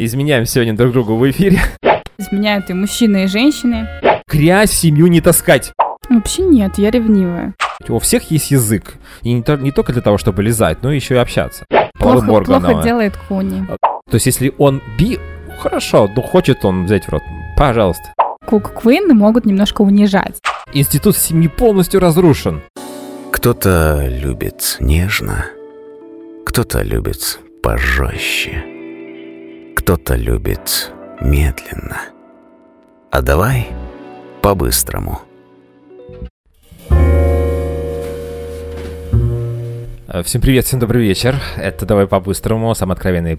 Изменяем сегодня друг другу в эфире. Изменяют и мужчины, и женщины. Грязь в семью не таскать. Вообще нет, я ревнивая. У всех есть язык. И не, то- не только для того, чтобы лизать, но еще и общаться. Плохо, плохо делает Куни. То есть, если он би, хорошо, ну хочет он взять в рот, пожалуйста. Кук Квин могут немножко унижать. Институт семьи полностью разрушен. Кто-то любит нежно, кто-то любит пожестче, кто-то любит медленно. А давай по-быстрому. Э, Всем привет, всем добрый вечер. Это «Давай по-быстрому», самый откровенный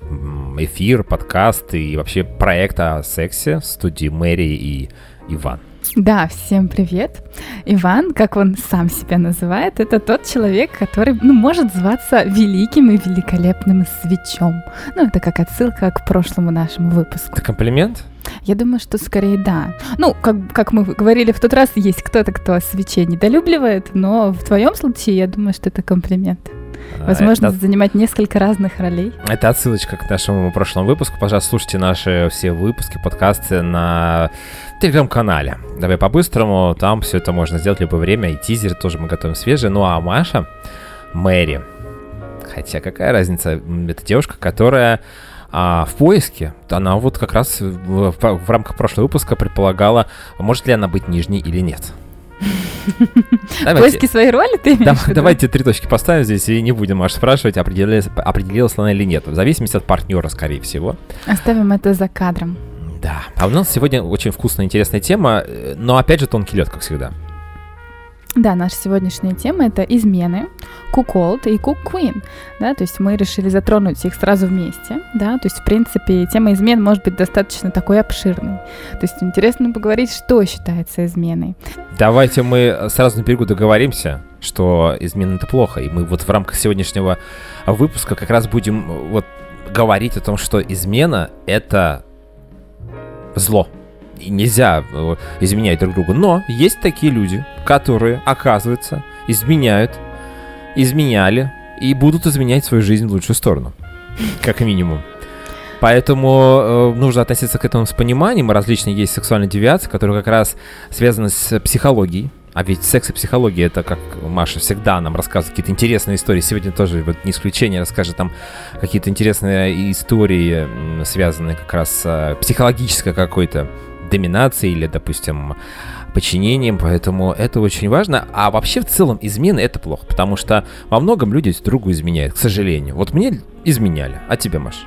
эфир, подкаст и вообще проект о сексе в студии Мэри и Иван. Да, всем привет. Иван, как он сам себя называет, это тот человек, который ну, может зваться великим и великолепным свечом. Ну, это как отсылка к прошлому нашему выпуску. Это комплимент? Я думаю, что скорее да. Ну, как, как мы говорили в тот раз, есть кто-то, кто свечей недолюбливает, но в твоем случае я думаю, что это комплимент. Возможно, Это, занимать несколько разных ролей. это отсылочка к нашему прошлому выпуску. Пожалуйста, слушайте наши все выпуски, подкасты на телеграм-канале. Давай по-быстрому, там все это можно сделать в любое время. И тизер тоже мы готовим свежий. Ну а Маша, Мэри, хотя какая разница, это девушка, которая а, в поиске, она вот как раз в, в- рамках прошлого выпуска предполагала, может ли она быть нижней или нет. Давайте. Поиски своей роли ты Да- давайте три точки поставим здесь и не будем аж спрашивать, определилась, определилась она или нет. В зависимости от партнера, скорее всего. Оставим это за кадром. Да. А у нас сегодня очень вкусная, интересная тема, э, но опять же тонкий лед, как всегда. Да, наша сегодняшняя тема это измены, куколд и кук-квин, да, то есть мы решили затронуть их сразу вместе, да, то есть в принципе тема измен может быть достаточно такой обширной, то есть интересно поговорить, что считается изменой. Давайте мы сразу на берегу договоримся, что измена это плохо, и мы вот в рамках сегодняшнего выпуска как раз будем э, вот говорить о том, что измена это зло. И нельзя э, изменять друг другу. Но есть такие люди, которые, оказывается, изменяют, изменяли и будут изменять свою жизнь в лучшую сторону. Как минимум. Поэтому э, нужно относиться к этому с пониманием. Различные есть сексуальные девиации, которые как раз связаны с психологией. А ведь секс и психология это, как Маша всегда нам рассказывает какие-то интересные истории. Сегодня тоже вот не исключение расскажет там какие-то интересные истории, связанные как раз с э, психологической какой-то доминацией или, допустим, подчинением, поэтому это очень важно. А вообще в целом измены это плохо, потому что во многом люди друг другу изменяют, к сожалению. Вот мне изменяли, а тебе, Маш?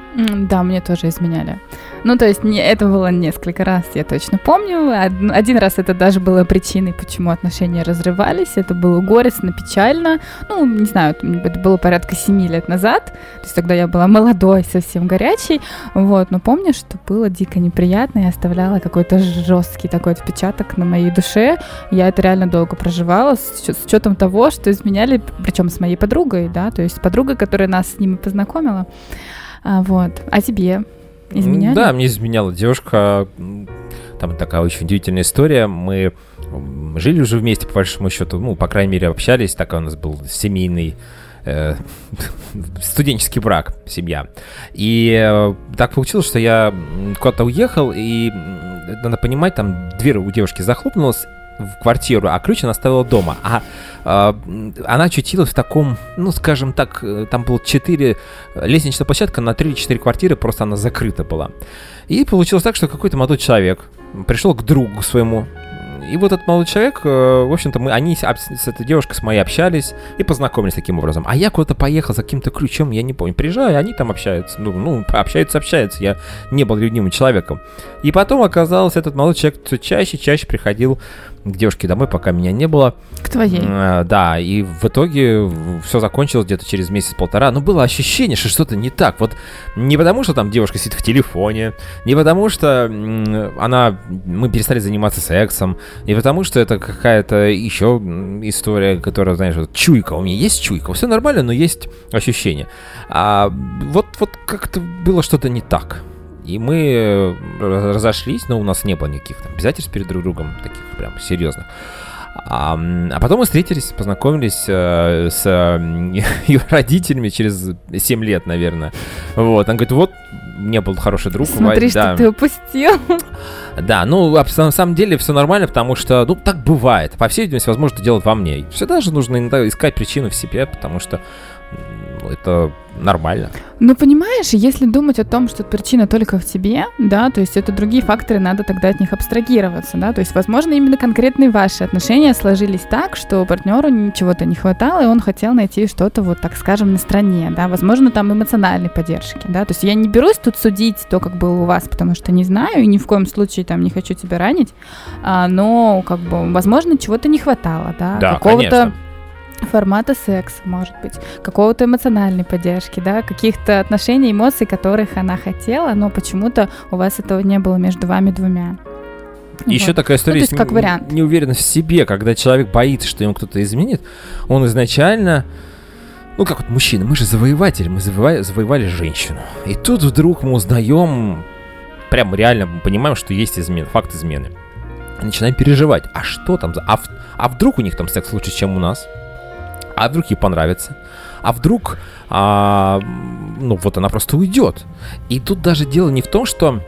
Да, мне тоже изменяли. Ну, то есть не, это было несколько раз, я точно помню. Од- Один раз это даже было причиной, почему отношения разрывались. Это было горестно, печально. Ну, не знаю, это было порядка семи лет назад. То есть тогда я была молодой, совсем горячей. Вот, но помню, что было дико неприятно и оставляло какой-то жесткий такой отпечаток на моей душе. Я это реально долго проживала с, с учетом того, что изменяли, причем с моей подругой, да, то есть с подругой, которая нас с ними познакомила. А, вот. А тебе изменяли? Да, мне изменяла девушка. Там такая очень удивительная история. Мы жили уже вместе, по большому счету, ну, по крайней мере, общались. Так у нас был семейный э, студенческий брак, семья. И э, так получилось, что я куда-то уехал, и надо понимать, там дверь у девушки захлопнулась в квартиру, а ключ она оставила дома. А э, м, она очутилась в таком, ну, скажем так, э, там было 4 лестничная площадка на 3 или 4 квартиры, просто она закрыта была. И получилось так, что какой-то молодой человек пришел к другу своему. И вот этот молодой человек, э, в общем-то, мы, они с, этой девушкой с моей общались и познакомились таким образом. А я куда-то поехал за каким-то ключом, я не помню. Приезжаю, они там общаются. Ну, ну, общаются, общаются. Я не был любимым человеком. И потом оказалось, этот молодой человек все чаще чаще приходил к девушке домой, пока меня не было. К твоей. Э, Да, и в итоге все закончилось где-то через месяц-полтора. Но было ощущение, что что-то не так. Вот не потому, что там девушка сидит в телефоне, не потому, что она, мы перестали заниматься сексом, не потому, что это какая-то еще история, которая, знаешь, вот чуйка. У меня есть чуйка, все нормально, но есть ощущение. А вот, вот как-то было что-то не так. И мы э, раз- разошлись, но у нас не было никаких там обязательств перед друг другом, таких прям серьезных. А, а потом мы встретились, познакомились э, с э, ее родителями через 7 лет, наверное. Вот, он говорит, вот не был хороший друг. Смотри, что да. ты упустил. Да, ну, на самом деле все нормально, потому что, ну, так бывает. По всей видимости, возможно, это делать во мне. Всегда же нужно иногда искать причину в себе, потому что м, это нормально. Ну, понимаешь, если думать о том, что причина только в тебе, да, то есть это другие факторы, надо тогда от них абстрагироваться, да, то есть, возможно, именно конкретные ваши отношения сложились так, что партнеру чего-то не хватало, и он хотел найти что-то, вот так скажем, на стороне, да, возможно, там эмоциональной поддержки, да, то есть я не берусь тут судить то, как было у вас, потому что не знаю, и ни в коем случае там не хочу тебя ранить, а, но, как бы, возможно, чего-то не хватало, да, Да, какого-то. Формата секса, может быть, какого-то эмоциональной поддержки, да, каких-то отношений, эмоций, которых она хотела, но почему-то у вас этого не было между вами двумя. Еще Вот. такая история Ну, то есть есть как вариант. неуверенность в себе, когда человек боится, что ему кто-то изменит, он изначально, ну как вот мужчина, мы же завоеватели, мы завоевали, завоевали женщину. И тут вдруг мы узнаем, прям реально понимаем, что есть измена, факт измены. Начинаем переживать, а что там, за- а, а вдруг у них там секс лучше, чем у нас? А вдруг ей понравится? А вдруг, а, ну вот она просто уйдет. И тут даже дело не в том, что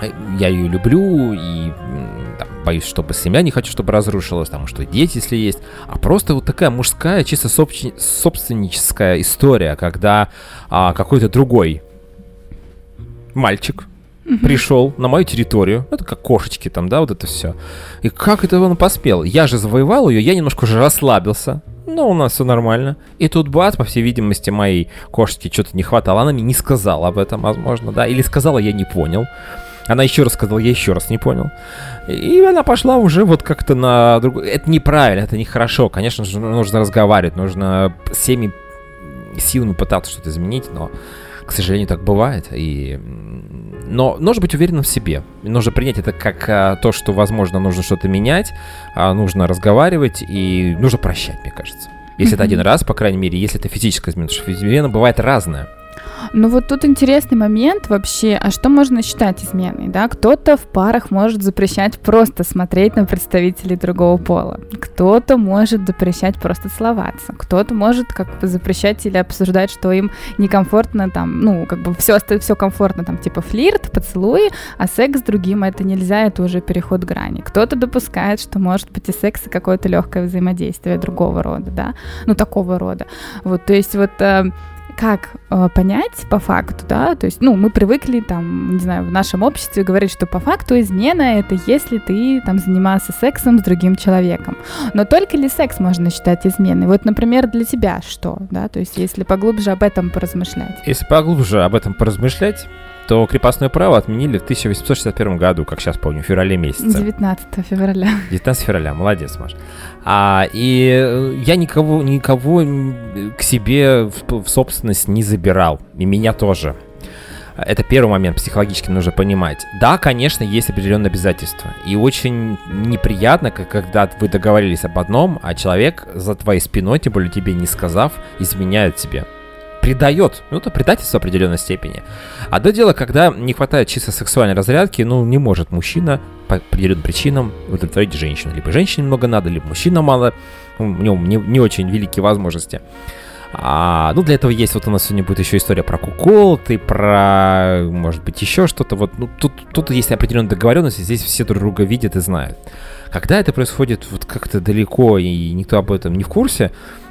э, я ее люблю и там, боюсь, чтобы семья не хочу, чтобы разрушилась, потому что дети, если есть, а просто вот такая мужская, чисто собствен- собственническая история, когда а, какой-то другой мальчик пришел на мою территорию, это как кошечки там, да, вот это все. И как это он поспел? Я же завоевал ее, я немножко уже расслабился, но у нас все нормально. И тут бац, по всей видимости, моей кошечке что-то не хватало. Она мне не сказала об этом, возможно, да, или сказала, я не понял. Она еще раз сказала, я еще раз не понял. И она пошла уже вот как-то на другой... Это неправильно, это нехорошо. Конечно же, нужно разговаривать, нужно всеми силами пытаться что-то изменить, но, к сожалению, так бывает. И... Но нужно быть уверенным в себе. Нужно принять это как а, то, что, возможно, нужно что-то менять, а, нужно разговаривать и нужно прощать, мне кажется. Если это Мгм. один раз, по крайней мере, если это физическая измена, потому что измена бывает разная. Ну вот тут интересный момент вообще, а что можно считать изменой, да? Кто-то в парах может запрещать просто смотреть на представителей другого пола, кто-то может запрещать просто целоваться, кто-то может как бы запрещать или обсуждать, что им некомфортно там, ну как бы все, все комфортно там, типа флирт, поцелуи, а секс с другим это нельзя, это уже переход грани. Кто-то допускает, что может быть и секс, и какое-то легкое взаимодействие другого рода, да, ну такого рода. Вот, то есть вот э, как э, понять по факту, да, то есть, ну, мы привыкли там, не знаю, в нашем обществе говорить, что по факту измена это если ты там занимался сексом с другим человеком. Но только ли секс можно считать изменой? Вот, например, для тебя что, да, то есть, если поглубже об этом поразмышлять. Если поглубже об этом поразмышлять, то крепостное право отменили в 1861 году, как сейчас помню, в феврале месяце. 19 февраля. 19 февраля, молодец, Маш. А, и э, я никого, никого к себе в, в собственность не забирал, и меня тоже. Это первый момент, психологически нужно понимать. Да, конечно, есть определенные обязательства. И очень неприятно, когда вы договорились об одном, а человек за твоей спиной, тем более тебе не сказав, изменяет тебе. Предает. Ну, это предательство в определенной степени. До дела, когда не хватает чисто сексуальной разрядки, ну, не может мужчина по определенным причинам удовлетворить женщину. Либо женщине много надо, либо мужчина мало, у него не, не очень великие возможности. А, ну, для этого есть, вот у нас сегодня будет еще история про куколты, про, может быть, еще что-то. Вот, ну, тут, тут есть определенная договоренность, здесь все друг друга видят и знают. Когда это происходит вот как-то далеко, и никто об этом не в курсе,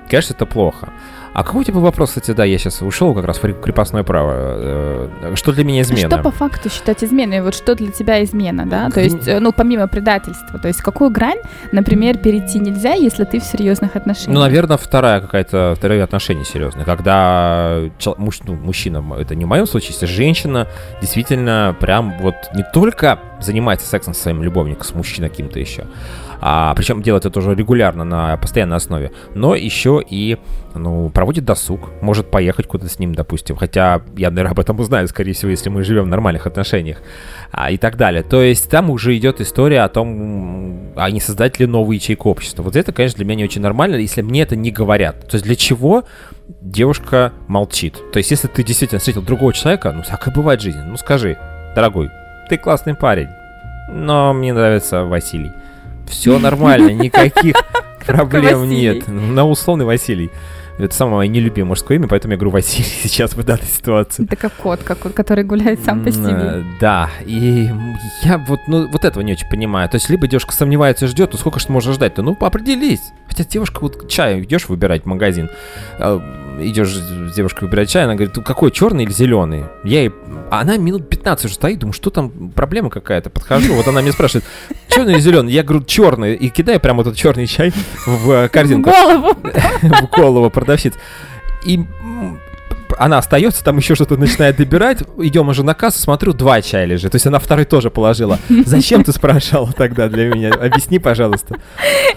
конечно, это плохо. А какой у тебя был вопрос, кстати, да, я сейчас ушел как раз в крепостное право. Э, Что для меня измена? Что по факту считать изменой? Вот что для тебя измена, да? То есть, э, ну, помимо предательства, то есть какую грань, например, перейти нельзя, если ты в серьезных отношениях? Ну, наверное, вторая какая-то, вторые отношения серьезные. Когда чел- муж- ну, мужчина, это не в моем случае, если женщина действительно прям вот не только занимается сексом со своим любовником, с мужчиной каким-то еще, а, причем делает это уже регулярно, на постоянной основе, но еще и, ну, проводит досуг, может поехать куда-то с ним, допустим, хотя я, наверное, об этом узнаю, скорее всего, если мы живем в нормальных отношениях, а, и так далее. То есть там уже идет история о том, а не создать ли новую ячейку общества. Вот это, конечно, для меня не очень нормально, если мне это не говорят. То есть для чего девушка молчит? То есть если ты действительно встретил другого человека, ну, всякое бывает в жизни, ну, скажи, дорогой, ты классный парень, но мне нравится Василий. Все нормально, никаких проблем нет. На условный Василий. Это самое мое нелюбимое мужское имя, поэтому я говорю Василий сейчас в данной ситуации. Это как кот, как, который гуляет сам по себе. Да, и я вот, ну, вот этого не очень понимаю. То есть, либо девушка сомневается и ждет, ну сколько же можешь ждать-то? Ну, определись. Хотя девушка, вот чай идешь выбирать в магазин, а, идешь с девушкой выбирать чай, она говорит, какой, черный или зеленый? Я ей... А она минут 15 уже стоит, думаю, что там, проблема какая-то. Подхожу, вот она мне спрашивает, черный или зеленый? Я говорю, черный. И кидаю прямо этот черный чай в корзинку. В голову. В голову продавщиц. И она остается, там еще что-то начинает добирать. Идем уже на кассу, смотрю, два чая лежит. То есть она второй тоже положила. Зачем ты спрашивала тогда для меня? Объясни, пожалуйста.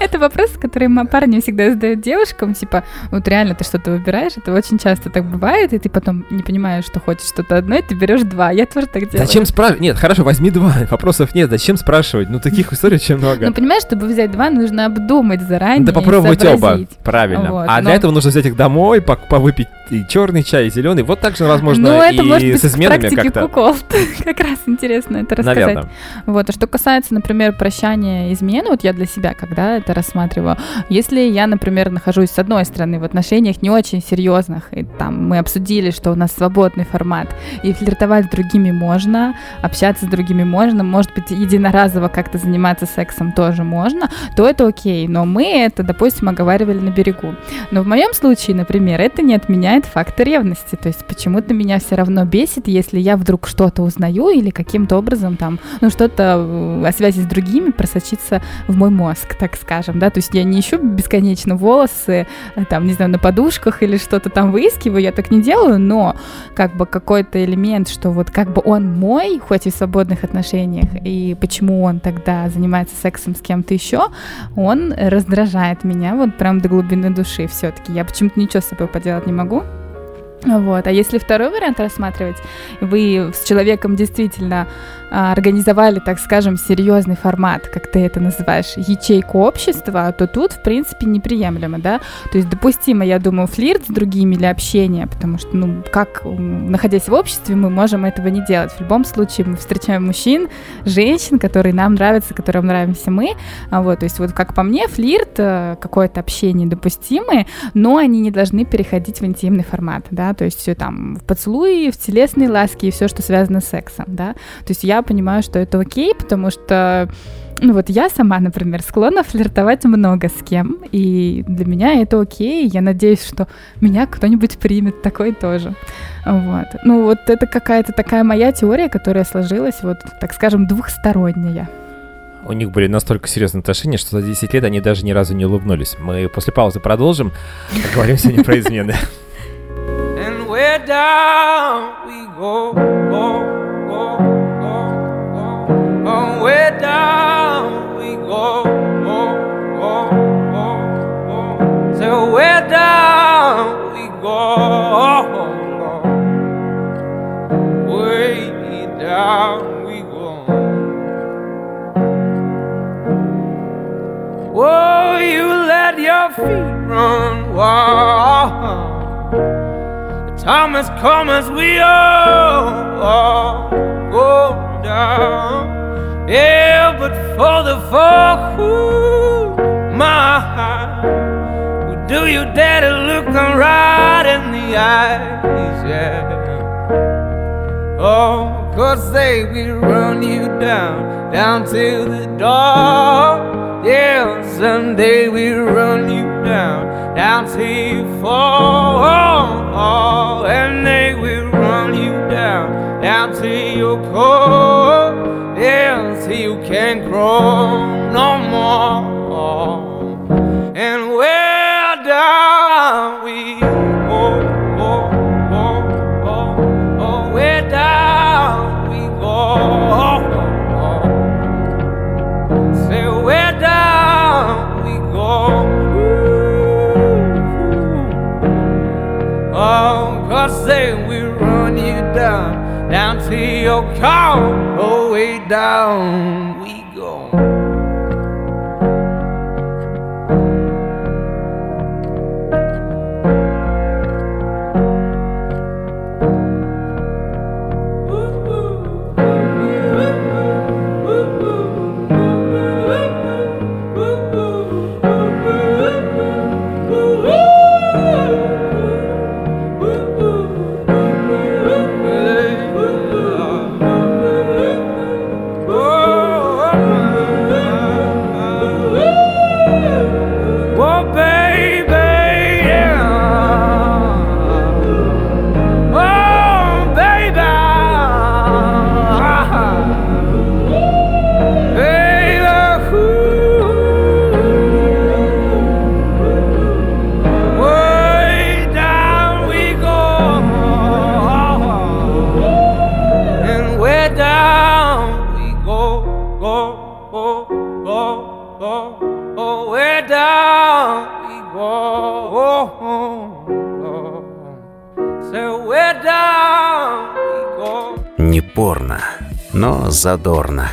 Это вопрос, который парни всегда задают девушкам. Типа, вот реально ты что-то выбираешь, это очень часто так бывает, и ты потом не понимаешь, что хочешь что-то одно, и ты берешь два. Я тоже так делаю. Зачем спрашивать? Нет, хорошо, возьми два. Вопросов нет. Зачем спрашивать? Ну, таких историй очень много. Ну, понимаешь, чтобы взять два, нужно обдумать заранее. Да попробовать оба. Правильно. Вот, а но... для этого нужно взять их домой, повыпить и черный чай, и зеленый. Вот так же, возможно, ну, это и может быть с изменами как-то. Как раз интересно это рассказать. Наверное. Вот. А что касается, например, прощания измены, вот я для себя когда это рассматриваю, если я, например, нахожусь с одной стороны в отношениях не очень серьезных, и там мы обсудили, что у нас свободный формат, и флиртовать с другими можно, общаться с другими можно, может быть, единоразово как-то заниматься сексом тоже можно, то это окей. Но мы это, допустим, оговаривали на берегу. Но в моем случае, например, это не отменяет факта ревности. То есть почему-то меня все равно бесит, если я вдруг что-то узнаю или каким-то образом там, ну, что-то э, о связи с другими просочится в мой мозг, так скажем, да, то есть я не ищу бесконечно волосы, э, там, не знаю, на подушках или что-то там выискиваю, я так не делаю, но как бы какой-то элемент, что вот как бы он мой, хоть и в свободных отношениях, и почему он тогда занимается сексом с кем-то еще, он раздражает меня вот прям до глубины души все-таки. Я почему-то ничего с собой поделать не могу. Вот. А если второй вариант рассматривать, вы с человеком действительно организовали, так скажем, серьезный формат, как ты это называешь, ячейку общества, то тут, в принципе, неприемлемо, да? То есть допустимо, я думаю, флирт с другими или общение, потому что, ну, как, находясь в обществе, мы можем этого не делать. В любом случае мы встречаем мужчин, женщин, которые нам нравятся, которым нравимся мы, а вот, то есть вот как по мне, флирт, э, какое-то общение допустимое, но они не должны переходить в интимный формат, да, то есть все там в поцелуи, в телесные ласки и все, что связано с сексом, да, то есть я понимаю, что это окей, потому что ну вот я сама, например, склонна флиртовать много с кем, и для меня это окей, я надеюсь, что меня кто-нибудь примет такой тоже. Вот. Ну вот это какая-то такая моя теория, которая сложилась, вот, так скажем, двухсторонняя. У них были настолько серьезные отношения, что за 10 лет они даже ни разу не улыбнулись. Мы после паузы продолжим. Поговорим сегодня про измены. And where down we go, go, go. Time has come as we all, all go down. Yeah, but for the folk who my who do you dare to look them right in the eyes? Yeah. Oh, cause they will run you down, down to the door. Yeah, someday we'll run you down, down till you fall. And they will run you down, down till you're cold else you can't grow no more. And where oh, cause we run you down. Down to your car, way down задорно.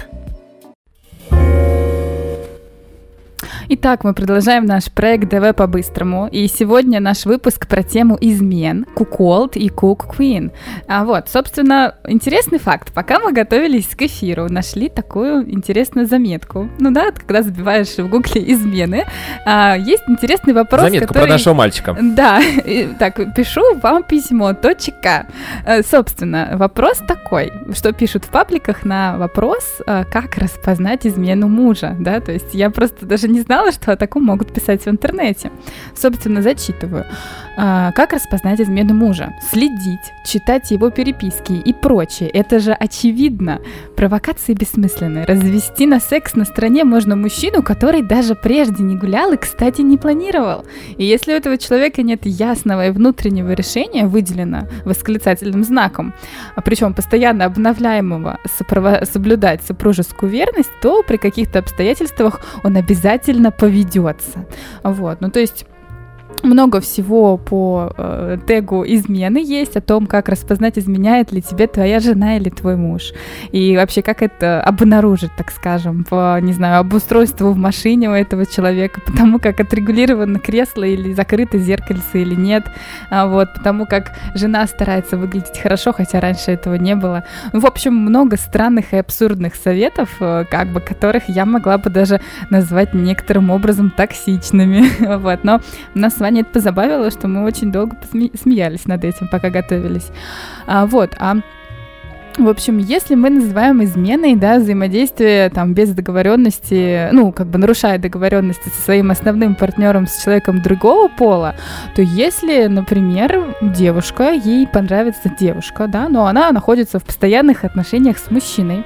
Итак, мы продолжаем наш проект ДВ по-быстрому. И сегодня наш выпуск про тему измен, куколд и кук Queen. А вот, собственно, интересный факт. Пока мы готовились к эфиру, нашли такую интересную заметку. Ну да, когда забиваешь в гугле измены, а, есть интересный вопрос, Заметку который... про нашего мальчика. Да, так, пишу вам письмо, точка. Э, собственно, вопрос такой, что пишут в пабликах на вопрос, э, как распознать измену мужа, да, то есть я просто даже не знала, знала, что о таком могут писать в интернете. Собственно, зачитываю. А, как распознать измену мужа? Следить, читать его переписки и прочее. Это же очевидно. Провокации бессмысленны. Развести на секс на стороне можно мужчину, который даже прежде не гулял и, кстати, не планировал. И если у этого человека нет ясного и внутреннего решения, выделено восклицательным знаком, а причем постоянно обновляемого сопрово- соблюдать супружескую верность, то при каких-то обстоятельствах он обязательно поведется. Вот, ну то есть много всего по э, тегу измены есть о том, как распознать, изменяет ли тебе твоя жена или твой муж. И вообще, как это обнаружить, так скажем, по, не знаю, обустройству в машине у этого человека, потому как отрегулировано кресло или закрыто зеркальце или нет, а вот, потому как жена старается выглядеть хорошо, хотя раньше этого не было. В общем, много странных и абсурдных советов, э, как бы, которых я могла бы даже назвать некоторым образом токсичными. вот, но нас с вами это позабавило, что мы очень долго смеялись над этим, пока готовились. А, вот, а в общем, если мы называем изменой, да, взаимодействие там без договоренности, ну, как бы нарушая договоренности со своим основным партнером, с человеком другого пола, то если, например, девушка, ей понравится девушка, да, но она находится в постоянных отношениях с мужчиной,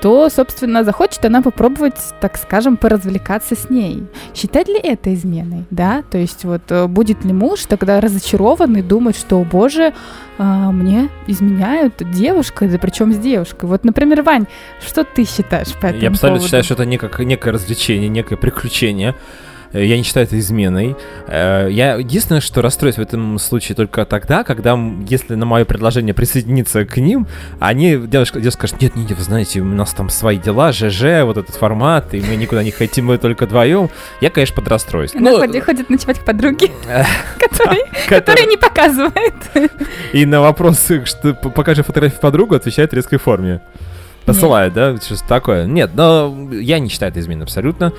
то, собственно, захочет она попробовать, так скажем, поразвлекаться с ней. Считать ли это изменой, да? То есть вот э, будет ли муж тогда разочарован и думать, что, боже, а, мне изменяют девушка, да причем с девушкой. Вот, например, Вань, что ты считаешь по этому Я абсолютно поводу? считаю, что это некое, некое развлечение, некое приключение. Э, я не считаю это изменой. Э, я единственное, что расстроюсь в этом случае только тогда, когда, если на мое предложение присоединиться к ним, они, девушка, девушка скажет, нет, нет, вы знаете, у нас там свои дела, ЖЖ, вот этот формат, и мы никуда не хотим, мы только вдвоем. Я, конечно, подрастроюсь. Она ну, ходит, ходит ночевать к подруге, которая не показывает. И на вопрос, что покажи фотографию подругу, отвечает резкой форме. Посылает, да? Что-то такое. Нет, но я не считаю это изменой абсолютно.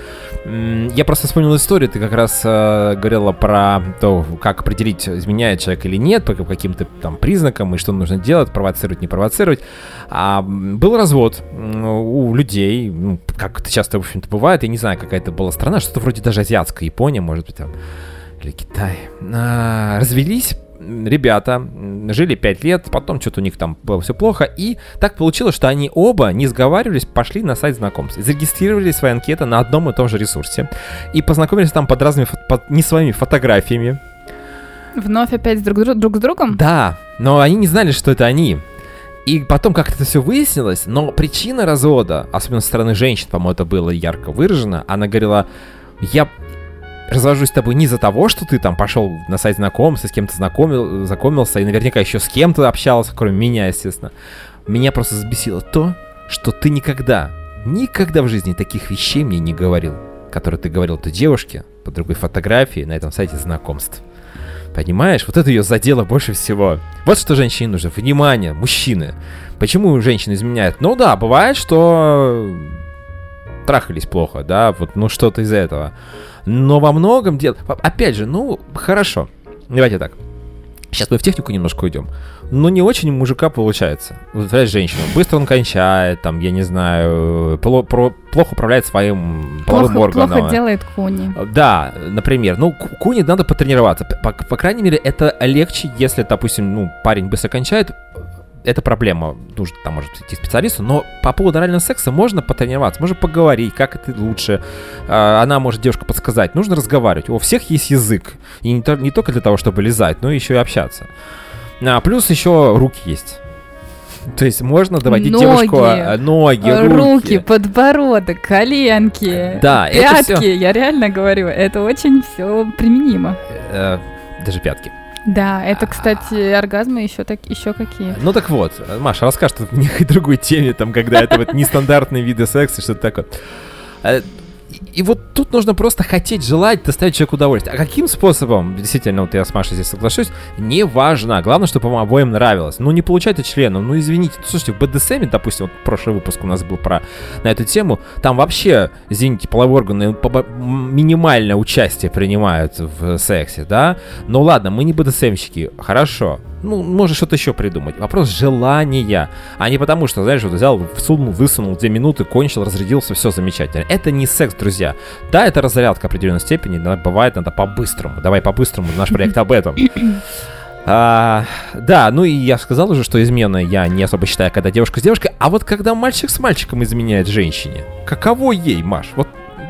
Я просто вспомнил историю. Ты как раз э, говорила про то, как определить, изменяет человек или нет, по каким-то там признакам, и что нужно делать, провоцировать, не провоцировать. А был развод у людей, ну, как это часто, в общем-то, бывает. Я не знаю, какая это была страна, что-то вроде даже азиатская, Япония, может быть, там, или Китай. А, развелись ребята жили 5 лет, потом что-то у них там было все плохо, и так получилось, что они оба, не сговаривались, пошли на сайт знакомств, зарегистрировали свои анкеты на одном и том же ресурсе, и познакомились там под разными, под не своими фотографиями. Вновь опять друг, друг с другом? Да, но они не знали, что это они. И потом как это все выяснилось, но причина развода, особенно со стороны женщин, по-моему, это было ярко выражено, она говорила, я развожусь с тобой не из-за того, что ты там пошел на сайт знакомства, с кем-то знакомил, знакомился, и наверняка еще с кем-то общался, кроме меня, естественно. Меня просто взбесило то, что ты никогда, никогда в жизни таких вещей мне не говорил, которые ты говорил той девушке по другой фотографии на этом сайте знакомств. Понимаешь? Вот это ее задело больше всего. Вот что женщине нужно. Внимание, мужчины. Почему женщины изменяют? Ну да, бывает, что трахались плохо, да, вот, ну что-то из этого. Но во многом дело... Опять же, ну, хорошо. Давайте так. Сейчас мы в технику немножко уйдем. Но не очень мужика получается. Вот, женщина. Быстро он кончает, там, я не знаю, пло- про- плохо управляет своим половым плохо, органом. Плохо делает куни. Да, например. Ну, куни надо потренироваться. По, по крайней мере, это легче, если, допустим, ну, парень быстро кончает, это проблема, нужно там, может, идти к специалисту, но по поводу орального секса можно потренироваться, можно поговорить, как это лучше. А, она может девушка подсказать. Нужно разговаривать. У всех есть язык. И не, не только для того, чтобы лизать, но еще и общаться. А, плюс еще руки есть. То есть можно доводить Ноги, девушку а, ноги, руки. Руки, подбородок, коленки, Да, это пятки, всё. я реально говорю, это очень все применимо. Э, даже пятки. Да, это, кстати, оргазмы еще так, еще какие. Ну так вот, Маша, расскажешь тут в некой другой теме, там, когда это вот нестандартные виды секса, что-то такое. И вот тут нужно просто хотеть, желать, доставить человеку удовольствие. А каким способом, действительно, вот я с Машей здесь соглашусь, не важно. Главное, чтобы вам обоим нравилось. Ну, не получайте членом, ну, извините. Слушайте, в БДСМе, допустим, вот прошлый выпуск у нас был про на эту тему, там вообще, извините, половые органы минимальное участие принимают в сексе, да? Ну ладно, мы не БДСМщики, хорошо. Ну, можно что-то еще придумать. Вопрос желания, а не потому, что, знаешь, вот взял, всунул, высунул, две минуты, кончил, разрядился, все замечательно. Это не секс, друзья. Да, это разрядка определенной степени, но бывает надо по-быстрому. Давай по-быстрому, наш проект об этом. А, да, ну и я сказал уже, что измена я не особо считаю, когда девушка с девушкой, а вот когда мальчик с мальчиком изменяет женщине, каково ей, Маш? Вот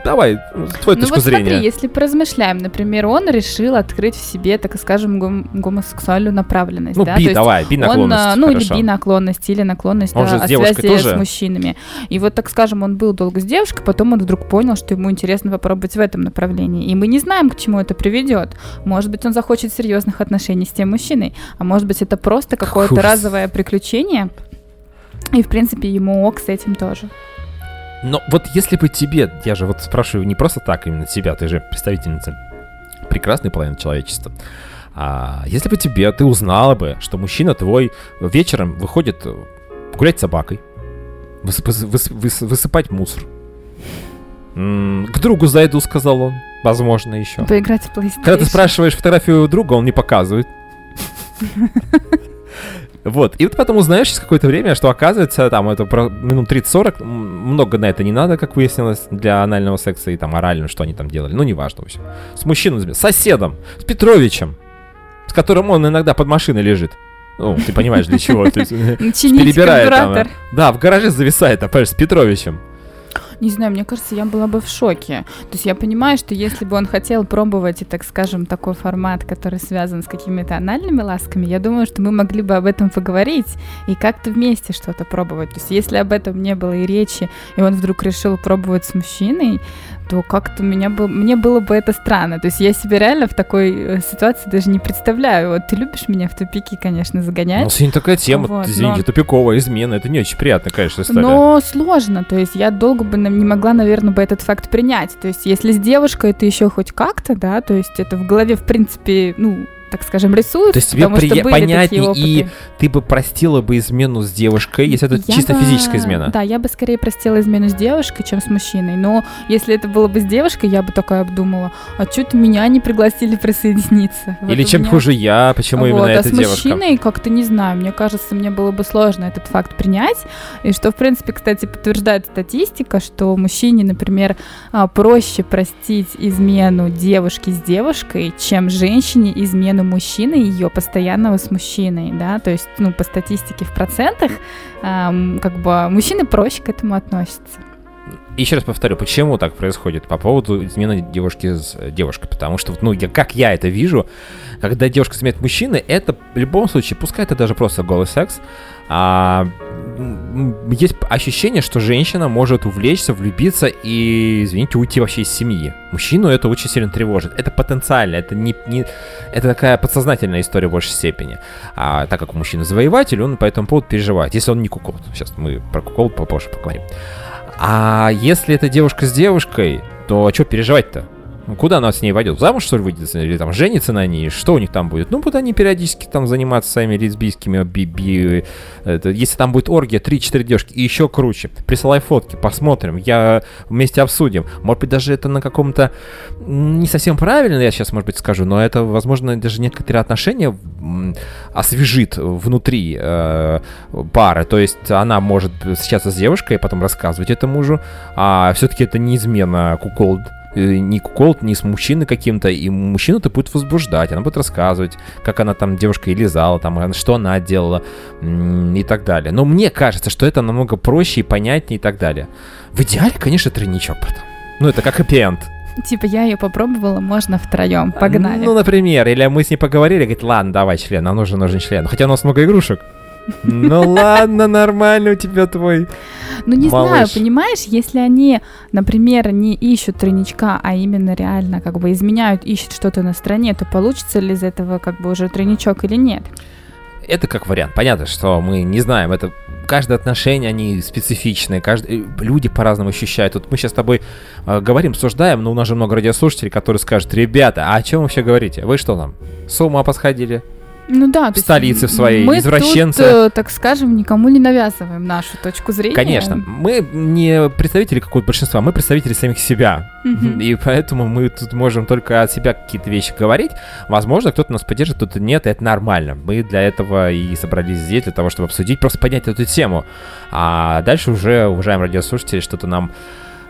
давай, твою ну точку вот зрения. смотри, если поразмышляем, например, он решил открыть в себе, так скажем, гом- гомосексуальную направленность, ну, да, би, то давай, би он, наклонность, а, ну, хорошо. или би-наклонность, или наклонность Он да, же с связи тоже? с мужчинами. И вот, так скажем, он был долго с девушкой, потом он вдруг понял, что ему интересно попробовать в этом направлении. И мы не знаем, к чему это приведет. Может быть, он захочет серьезных отношений с тем мужчиной, а может быть, это просто какое-то разовое приключение. И, в принципе, ему ок с этим тоже. Но вот если бы тебе, я же вот спрашиваю не просто так именно тебя, ты же представительница прекрасной половины человечества. А если бы тебе, ты узнала бы, что мужчина твой вечером выходит э, гулять с собакой, высып- выс- выс- высыпать мусор. М, К другу зайду, сказал он. Возможно, еще. Поиграть в PlayStation. Когда ты спрашиваешь фотографию друга, он не показывает. Вот, и вот потом узнаешь через какое-то время, что оказывается, там, это про минут 30-40, м, много на это не надо, как выяснилось, для анального секса и там орального, что они там делали, ну, неважно, в общем. С мужчиной, с соседом, с Петровичем, с которым он иногда под машиной лежит. Ну, ты понимаешь, для чего. то есть, Чинить перебирает там. Да, в гараже зависает, там, с Петровичем. Не знаю, мне кажется, я была бы в шоке. То есть я понимаю, что если бы он хотел пробовать, и, так скажем, такой формат, который связан с какими-то анальными ласками, я думаю, что мы могли бы об этом поговорить и как-то вместе что-то пробовать. То есть если об этом не было и речи, и он вдруг решил пробовать с мужчиной, то как-то меня бы, мне было бы это странно. То есть я себя реально в такой э, ситуации даже не представляю. Вот ты любишь меня в тупики, конечно, загонять. Ну, сегодня такая тема, Вот, извините, но- тупиковая измена, это не очень приятная, конечно, история. Но сложно, то есть я долго бы не могла, наверное, бы этот факт принять. То есть если с девушкой это еще хоть как-то, да, то есть это в голове, в принципе, ну, так скажем, рисуется, То есть тебе были понятнее и ты бы простила бы измену с девушкой, если это Я чисто бы- физическая измена. Да, я бы скорее простила измену с девушкой, чем с мужчиной. Но если это было бы с девушкой, я бы такая обдумала, а что-то меня не пригласили присоединиться. Вот Или чем меня- хуже я, почему Вот, именно а эта с девушка? мужчиной как-то не знаю, мне кажется, мне было бы сложно этот факт принять. И что, в принципе, кстати, подтверждает статистика, что мужчине, например, а, проще простить измену девушки с девушкой, чем женщине измену мужчины ее постоянного с мужчиной, да, то есть, ну, по статистике в процентах, ам, как бы мужчины проще к этому относятся. Еще раз повторю, почему так происходит по поводу измены девушки с э, девушкой. Потому что, ну, я, как я это вижу, когда девушка изменяет мужчины, это в любом случае, пускай это даже просто голый секс, а, есть ощущение, что женщина может увлечься, влюбиться и, извините, уйти вообще из семьи. Мужчину это очень сильно тревожит. Это потенциально, это не, не это такая подсознательная история в большей степени. А так как мужчина завоеватель, он по этому поводу переживает. Если он не кукол. Сейчас мы про кукол попозже поговорим. А если это девушка с девушкой, то что переживать-то? Ну, куда она с ней войдет? Замуж, что ли, выйдет? Или там женится на ней? Что у них там будет? Ну, будут они периодически там заниматься своими лесбийскими би это, Если там будет оргия, 3-4 девушки, и еще круче. Присылай фотки, посмотрим, я вместе обсудим. Может быть, даже это на каком-то... Не совсем правильно, я сейчас, может быть, скажу, но это, возможно, даже некоторые отношения освежит внутри э, пары. То есть она может встречаться с девушкой, потом рассказывать это мужу, а все-таки это не измена кукол э, не куколд, не с мужчиной каким-то, и мужчину это будет возбуждать, она будет рассказывать, как она там, девушка, и лизала, там, а, что она делала, и так далее. Но мне кажется, что это намного проще и понятнее и так далее. В идеале, конечно, тройничок потом. Ну, это как хэппи-энд. Типа я ее попробовала, можно втроем, погнали. Ну, например, или мы с ней поговорили, говорит, ладно, давай член, нам нужен, нужен член. Хотя у нас много игрушек. Ну ладно, нормально у тебя твой. Ну не знаю, Малыш. понимаешь, если они, например, не ищут тройничка, а именно реально как бы изменяют, ищут что-то на стороне, то получится ли из этого как бы уже тройничок или нет? Это как вариант. Понятно, что мы не знаем. Это каждое отношение, они специфичные. Каждый, люди по-разному ощущают. Вот мы сейчас с тобой э, говорим, суждаем, но у нас же много радиослушателей, которые скажут, ребята, а о чем вы вообще говорите? Вы что там, с ума посходили? Ну да, В столице в своей, мы извращенцы. тут, э, так скажем, никому не навязываем нашу точку зрения. Конечно, мы не представители какого-то большинства, мы представители самих себя. Мгм. И поэтому мы тут можем только от себя какие-то вещи говорить. Возможно, кто-то нас поддержит, кто-то нет, и это нормально. Мы для этого и собрались здесь, для того, чтобы обсудить, просто поднять эту тему. А дальше уже, уважаемые радиослушатели, что-то нам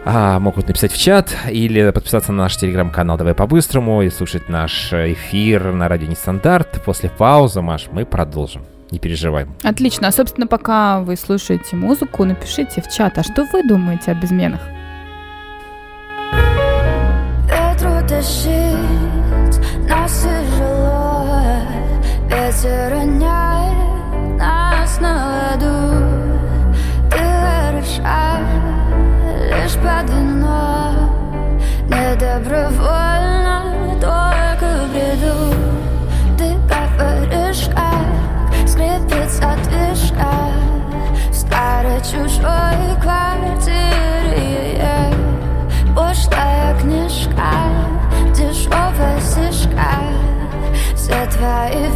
а, могут написать в чат или подписаться на наш телеграм-канал «Давай по-быстрому» и слушать наш эфир на радио «Нестандарт». После паузы, Маш, мы продолжим. Не переживай. Отлично. А, собственно, пока вы слушаете музыку, напишите в чат, а что вы думаете об изменах? Нас тяжело Ветер роняет добровольно, только бреду Ты говоришь, как скрипит задвижка В старой чужой квартире Пошлая книжка, дешевая сишка. Все твои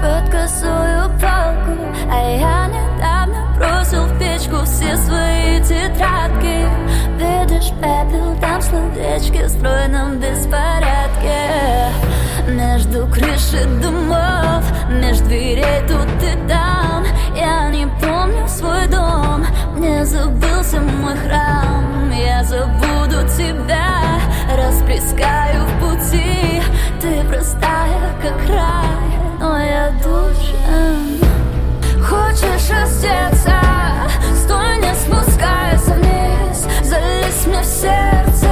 под косую полку А я недавно бросил в печку все свои тетрадки. Видишь пепел, там словечки в стройном беспорядке. Между крыш и домов, между дверей тут и там. Я не помню свой дом, мне забылся мой храм. Я забуду тебя, расплескаю в пути. Ты простая, Хочешь раздеться, стой, не спускайся вниз. Залезь мне в сердце,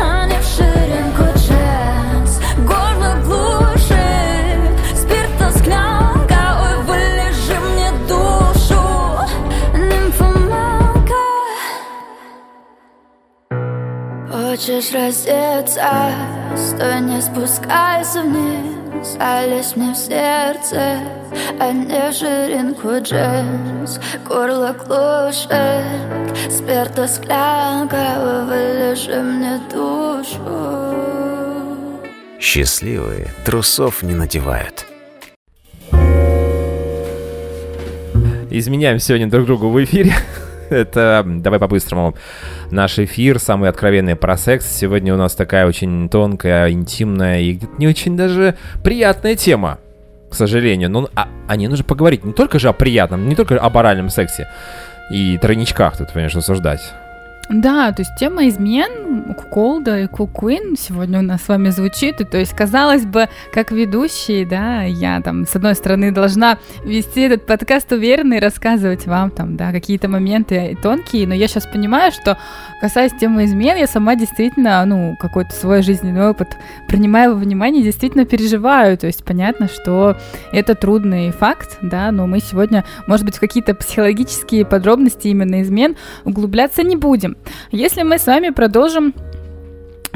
а не в ширинку джинс. Горло глушит, спирта склянка Ой, вылежи мне душу, нимфоманка. Хочешь раздеться, стой, не спускайся вниз. Залезь мне в сердце, а не в ширинку джинс Горло глушит, спирта склянка вылежи мне душу Счастливые трусов не надевают. Изменяем сегодня друг другу в эфире. Это давай по-быстрому. Наш эфир, самый откровенный про секс. Сегодня у нас такая очень тонкая, интимная и не очень даже приятная тема, сожалению. Но а, о ней нужно поговорить не только же о приятном, не только об оральном сексе и тройничках тут, понимаешь, рассуждать. Да, то есть тема измен Куколда и Кукуин сегодня у нас с вами звучит. И, то есть, казалось бы, как ведущий, да, я там, с одной стороны, должна вести этот подкаст уверенно и рассказывать вам там, да, какие-то моменты тонкие, но я сейчас понимаю, что касаясь темы измен, я сама действительно, ну, какой-то свой жизненный опыт принимаю во внимание, действительно переживаю. То есть, понятно, что это трудный факт, да, но мы сегодня, может быть, в какие-то психологические подробности именно измен углубляться не будем. Если мы с вами продолжим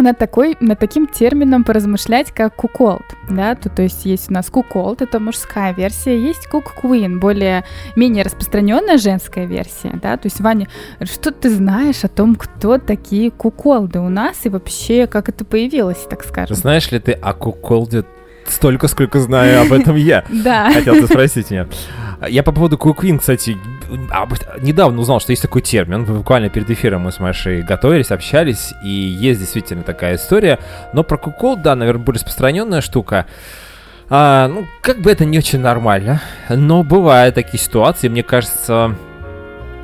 над, такой, над таким термином поразмышлять, как куколд, да, то, то есть есть у нас куколд, это мужская версия, есть кук куин, более менее распространенная женская версия, да, то есть, Ваня, что ты знаешь о том, кто такие куколды у нас и вообще, как это появилось, так скажем? Знаешь ли ты о куколде столько, сколько знаю об этом я? Да. Хотел ты спросить меня. Я по поводу Куквин, кстати, недавно узнал, что есть такой термин. Буквально перед эфиром мы с Машей готовились, общались, и есть действительно такая история. Но про кукол, да, наверное, более распространенная штука. А, ну, как бы это не очень нормально, но бывают такие ситуации, мне кажется,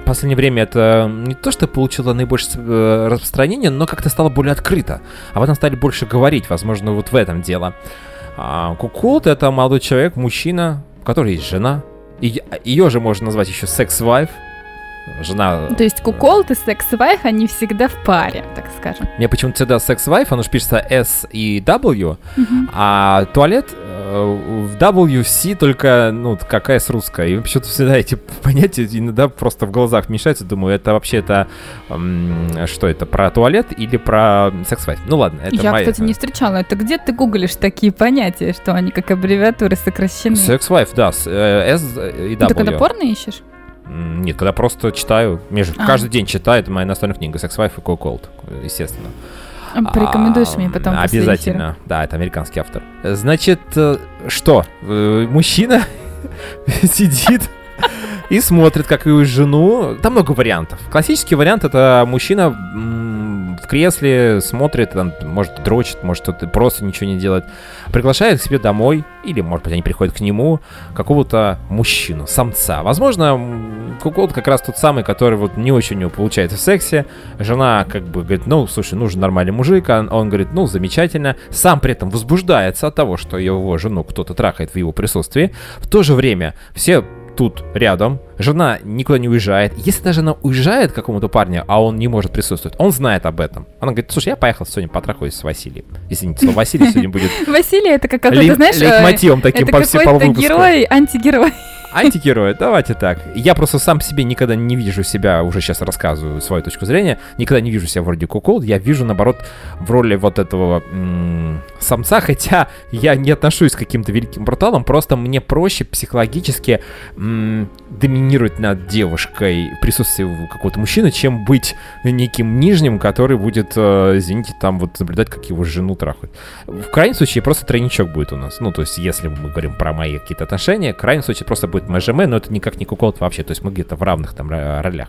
в последнее время это не то, что получило наибольшее э, распространение, но как-то стало более открыто. Об этом стали больше говорить, возможно, вот в этом дело. А, Куколд — это молодой человек, мужчина, у которого есть жена. Ее же можно назвать еще секс-вайф, жена... То есть куколд и секс-вайф, они всегда в паре, так скажем. Мне почему-то всегда секс-вайф, оно же пишется S и W, а туалет э, в WC только, ну, какая с русская. И почему-то всегда эти понятия иногда просто в глазах мешаются. Думаю, это вообще это... что это, про туалет или про секс-вайф? Ну ладно, это Я, моя... кстати, не встречала. Это где ты гуглишь такие понятия, что они как аббревиатуры сокращены? Секс-вайф, да, э, S и W. Ты когда порно ищешь? Нет, когда просто читаю, между, А. каждый день читаю, это моя настольная книга Sex Wife и Cold, естественно. Порекомендуешь А, мне потом после эфира? Обязательно, да, это американский автор. Значит, э, что? Э, Мужчина сидит и смотрит, как его жену. Там много вариантов. Классический вариант это мужчина в кресле смотрит, там, может дрочит, может что-то просто ничего не делает. Приглашает к себе домой, или, может быть, они приходят к нему, какого-то мужчину, самца. Возможно, Куколд как раз тот самый, который вот не очень у него получается в сексе. Жена как бы говорит, ну, слушай, нужен нормальный мужик. А он говорит, ну, замечательно. Сам при этом возбуждается от того, что его жену кто-то трахает в его присутствии. В то же время все тут рядом, жена никуда не уезжает. Если даже она уезжает к какому-то парню, а он не может присутствовать, он знает об этом. Она говорит, слушай, я поехал сегодня потрахаюсь с Василием. Извините, слово Василий сегодня будет Василий это как какой-то, знаешь, э, лейтмотивом таким это по какой-то выпуску. герой, антигерой. Антигерой, давайте так. Я просто сам себе никогда не вижу себя, уже сейчас рассказываю свою точку зрения, никогда не вижу себя вроде Кукол, я вижу, наоборот, в роли вот этого самца, хотя я не отношусь к каким-то великим бруталам, просто мне проще психологически доминировать над девушкой в присутствии какого-то мужчины, чем быть неким нижним, который будет, э, извините, там вот наблюдать, как его жену трахают. В крайнем случае просто тройничок будет у нас. Ну, то есть, если мы говорим про мои какие-то отношения, в крайнем случае просто будет МЖМ, но это никак не куколд вообще. То есть мы где-то в равных там ро- ролях.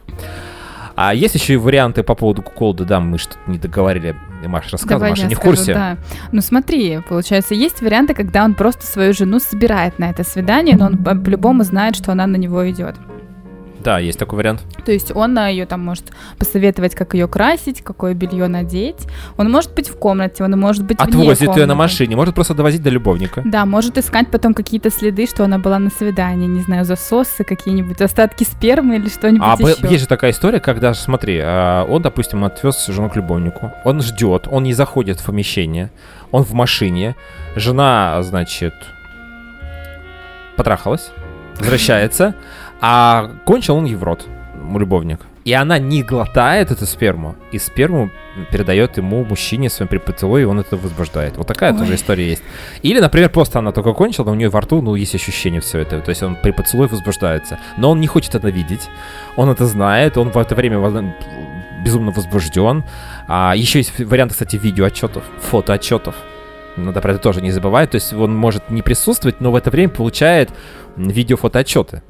А есть еще и варианты по поводу куколда, да, мы что-то не договорили. Маша рассказывала, Давай Маша я не в скажу, курсе. да. Ну смотри, получается, есть варианты, когда он просто свою жену собирает на это свидание, но он по- по-любому знает, что она на него идет. Да, есть такой вариант. То есть он ее там может посоветовать, как ее красить, какое белье надеть. Он может быть в комнате, он может быть Отвозит ее на машине, может просто довозить до любовника. Да, может искать потом какие-то следы, что она была на свидании, не знаю, засосы какие-нибудь, остатки спермы или что-нибудь А еще. есть же такая история, когда, смотри, а, он, допустим, отвез жену к любовнику, он ждет, он не заходит в помещение, он в машине, жена, значит, потрахалась, возвращается, а кончил он ей в рот, любовник. И она не глотает эту сперму, и сперму передает ему мужчине своим при поцелуе, и он это возбуждает. Вот такая Ой. тоже история есть. Или, например, просто она только кончила, но у нее во рту, ну, есть ощущение все это. То есть он при поцелуе возбуждается. Но он не хочет это видеть. Он это знает, он в это время безумно возбужден. А, еще есть варианты, кстати, видеоотчетов, фотоотчетов. Надо про это тоже не забывать. То есть он может не присутствовать, но в это время получает видео-фотоотчеты.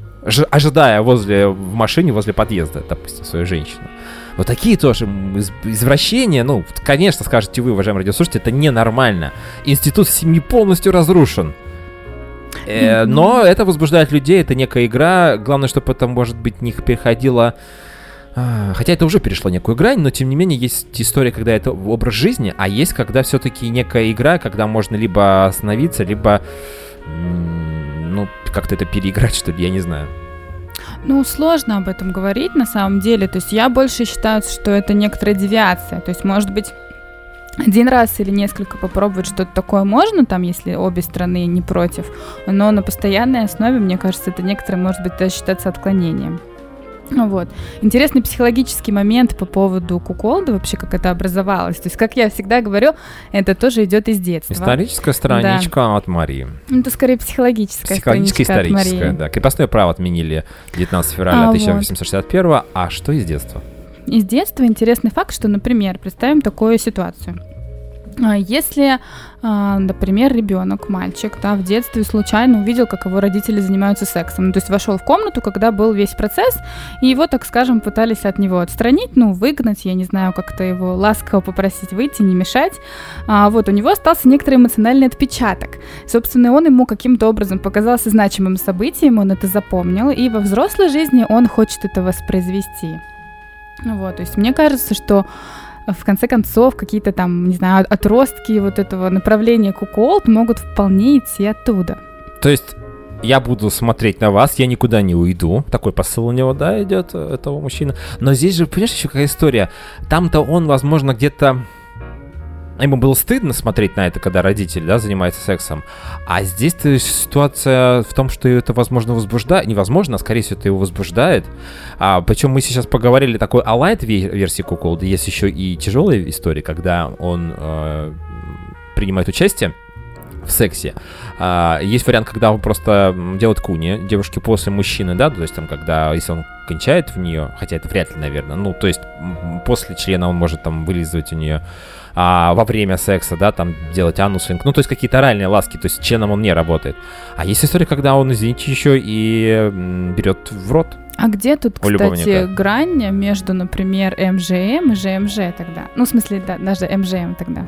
Ожидая возле, в машине возле подъезда, допустим, свою женщину. Вот такие тоже извращения, ну, конечно, скажете вы, уважаемые радиослушатели, это ненормально. Институт семьи полностью разрушен. Э, но это возбуждает людей, это некая игра. Главное, чтобы это, может быть, не переходило... а, Хотя это уже перешло некую грань, но тем не менее есть история, когда это образ жизни, а есть, когда все-таки некая игра, когда можно либо остановиться, либо ну, как-то это переиграть, что ли, я не знаю. Ну, сложно об этом говорить на самом деле. То есть я больше считаю, что это некоторая девиация. То есть, может быть, один раз или несколько попробовать что-то такое можно, там, если обе стороны не против. Но на постоянной основе, мне кажется, это некоторое, может быть, даже считаться отклонением. Ну Вот. Интересный психологический момент по поводу куколда, вообще как это образовалось. То есть, как я всегда говорю, это тоже идет из детства. Историческая страничка от Марии. Ну, Это скорее психологическая Психологическая историческая, да. Крепостное право отменили 19 февраля А, вот. 1861 а что из детства? Из детства интересный факт, что, например, представим такую ситуацию. А Если, а, например, ребенок, мальчик, да, в детстве случайно увидел, как его родители занимаются сексом, ну, то есть вошел в комнату, когда был весь процесс, и его, так скажем, пытались от него отстранить, ну, выгнать, я не знаю, как-то его ласково попросить выйти, не мешать, а, вот, у него остался некоторый эмоциональный отпечаток. Собственно, он ему каким-то образом показался значимым событием, он это запомнил, и во взрослой жизни он хочет это воспроизвести. Вот, то есть мне кажется, что в конце концов, какие-то там, не знаю, отростки вот этого направления куколд могут вполне идти оттуда. То есть я буду смотреть на вас, я никуда не уйду. Такой посыл у него, да, идет э, этого мужчины. Но здесь же, понимаешь, еще какая история? Там-то он, возможно, где-то ему было стыдно смотреть на это, когда родитель, да, занимается сексом. А здесь-то ситуация в том, что это, возможно, возбуждает. Невозможно, а скорее всего, это его возбуждает. А, причем мы сейчас поговорили такой о лайт версии Куколда. Есть еще и тяжелая история, когда он э, принимает участие в сексе. А, есть вариант, когда он просто делает куни девушки после мужчины, да, то есть там, когда, если он кончает в нее, хотя это вряд ли, наверное, ну, то есть после члена он может там вылизывать у нее а, во время секса, да, там делать анусинг, ну, то есть какие-то оральные ласки, то есть членом он не работает. А есть история, когда он, извините, еще и берет в рот. А где тут, кстати, любовника. грань между, например, МЖМ и ЖМЖ тогда? Ну, в смысле, да, даже МЖМ тогда.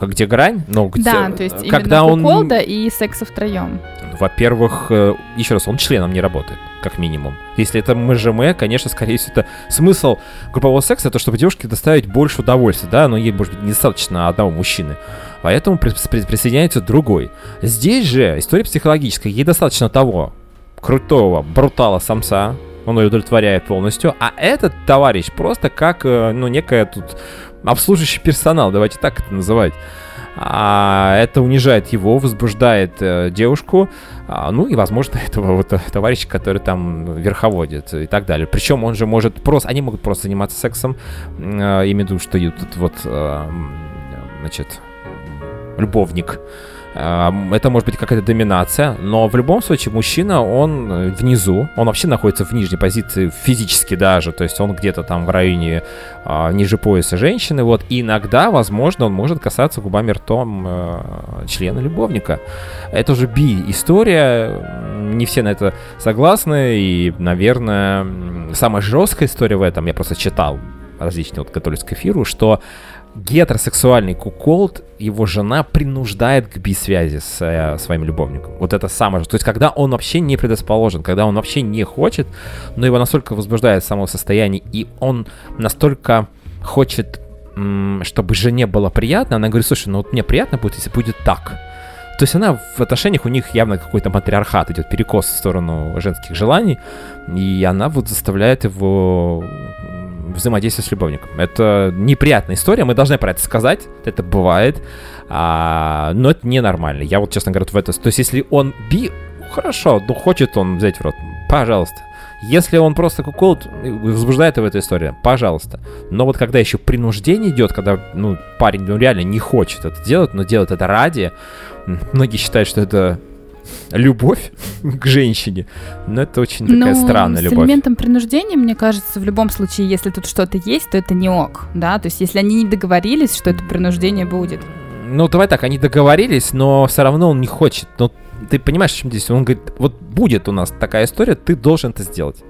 Где грань? Ну, где, да, то есть когда он... Куколда и секса втроем. Во-первых, э, еще раз, он членом не работает, как минимум. Если это МЖМ, конечно, скорее всего, это смысл группового секса, это чтобы девушке доставить больше удовольствия, да, но ей, может быть, недостаточно одного мужчины. Поэтому при- при- присоединяется другой. Здесь же история психологическая, ей достаточно того крутого брутала самца, он ее удовлетворяет полностью, а этот товарищ просто как, э, ну, некая тут обслуживающий персонал, давайте так это называть а это унижает его, возбуждает э, девушку, а, ну и, возможно, этого вот товарища, который там верховодит и так далее. Причем он же может просто, они могут просто заниматься сексом, э, имею в виду, что тут вот, э, значит, любовник, это может быть какая-то доминация, но в любом случае мужчина, он э, внизу, он вообще находится в нижней позиции физически даже, то есть он где-то там в районе а, ниже пояса женщины, вот, и иногда, возможно, он может касаться губами ртом а, члена любовника. Это уже би-история, не все на это согласны, и, наверное, самая жесткая история в этом, я просто читал различные вот готовились к эфиру, что гетеросексуальный куколд, его жена принуждает к би-связи с э, своим любовником. Вот это самое же. То есть, когда он вообще не предрасположен, когда он вообще не хочет, но его настолько возбуждает само состояние, и он настолько хочет, чтобы жене было приятно, она говорит, слушай, ну вот мне приятно будет, если будет так. То есть она в отношениях у них явно какой-то матриархат идет, перекос в сторону женских желаний, и она вот заставляет его взаимодействие с любовником. Это неприятная история, мы должны про это сказать, это бывает, а, но это ненормально. Я вот, честно говоря, в это... То есть, если он би, хорошо, ну, хочет он взять в рот, пожалуйста. Если он просто куколд, возбуждает его эта история, пожалуйста. Но вот когда еще принуждение идет, когда ну, парень ну, реально не хочет это делать, но делает это ради, многие считают, что это любовь к женщине. Но это очень такая ну, странная с любовь. С элементом принуждения, мне кажется, в любом случае, если тут что-то есть, то это не ок, да, то есть если они не договорились, что это принуждение будет. Ну, давай так, они договорились, но все равно он не хочет. Но ты понимаешь, в чем здесь? Он говорит, вот будет у нас такая история, ты должен это сделать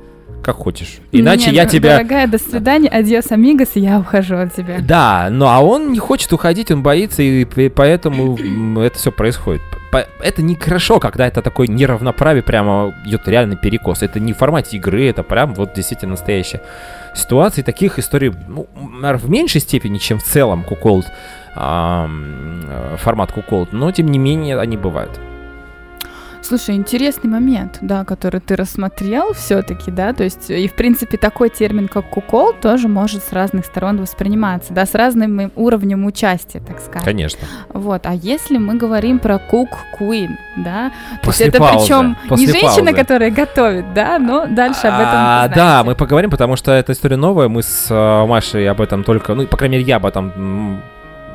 как хочешь. Иначе Нет, я тебя... Дорогая, до свидания, адьос, амигос, я ухожу от тебя. Да, ну а он не хочет уходить, он боится, и поэтому это все происходит. Это не хорошо, когда это такой неравноправие, прямо идет реальный перекос. Это не в формате игры, это прям вот действительно настоящая ситуация. Таких историй ну, в меньшей степени, чем в целом куколд, формат куколд, но тем не менее они бывают. Слушай, интересный момент, да, который ты рассмотрел все-таки, да, то есть и в принципе такой термин, как кукол, тоже может с разных сторон восприниматься, да, с разным уровнем участия, так сказать. Конечно. Вот, а если мы говорим про кук queen, да, После то есть это причем не женщина, паузы. которая готовит, да, но дальше об этом. А, да, мы поговорим, потому что эта история новая, мы с uh, Машей об этом только, ну, по крайней мере, я об этом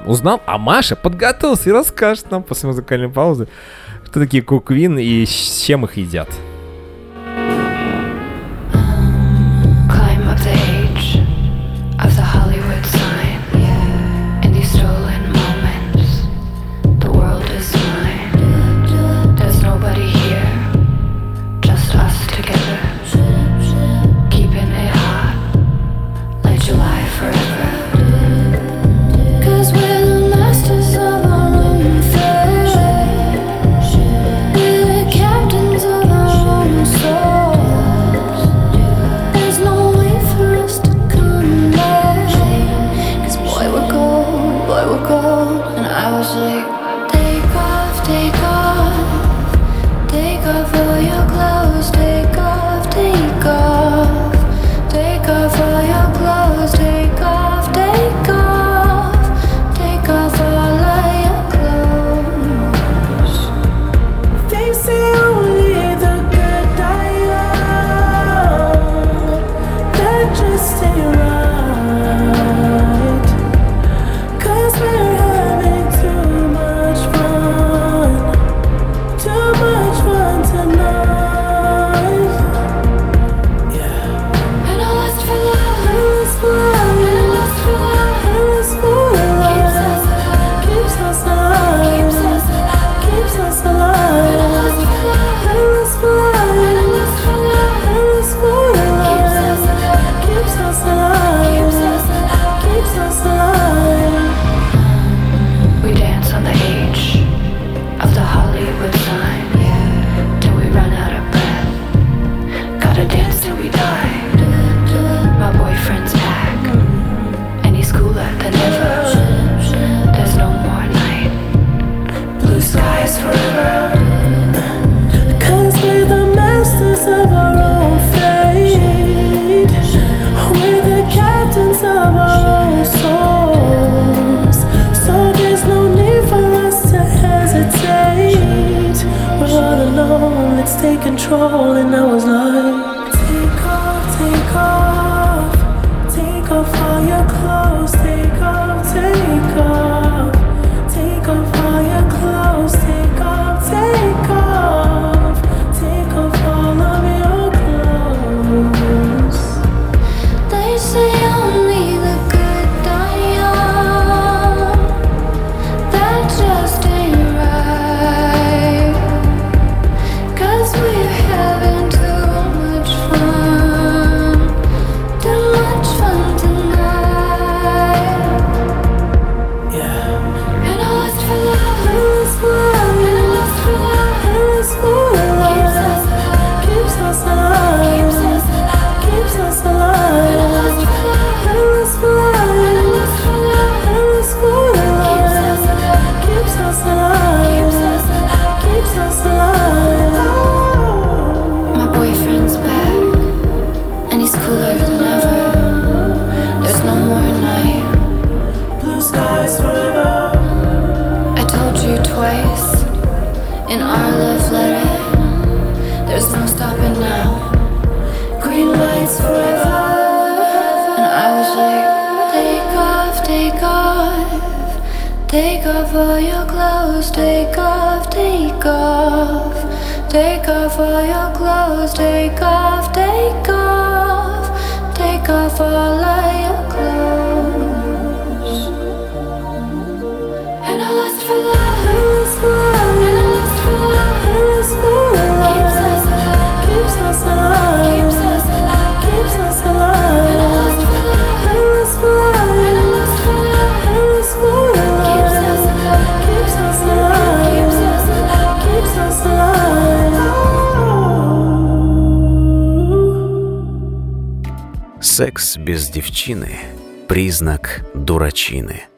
узнал, а Маша подготовился и расскажет нам после музыкальной паузы. Кто такие куквин и с чем их едят? Девчины – признак дурачины –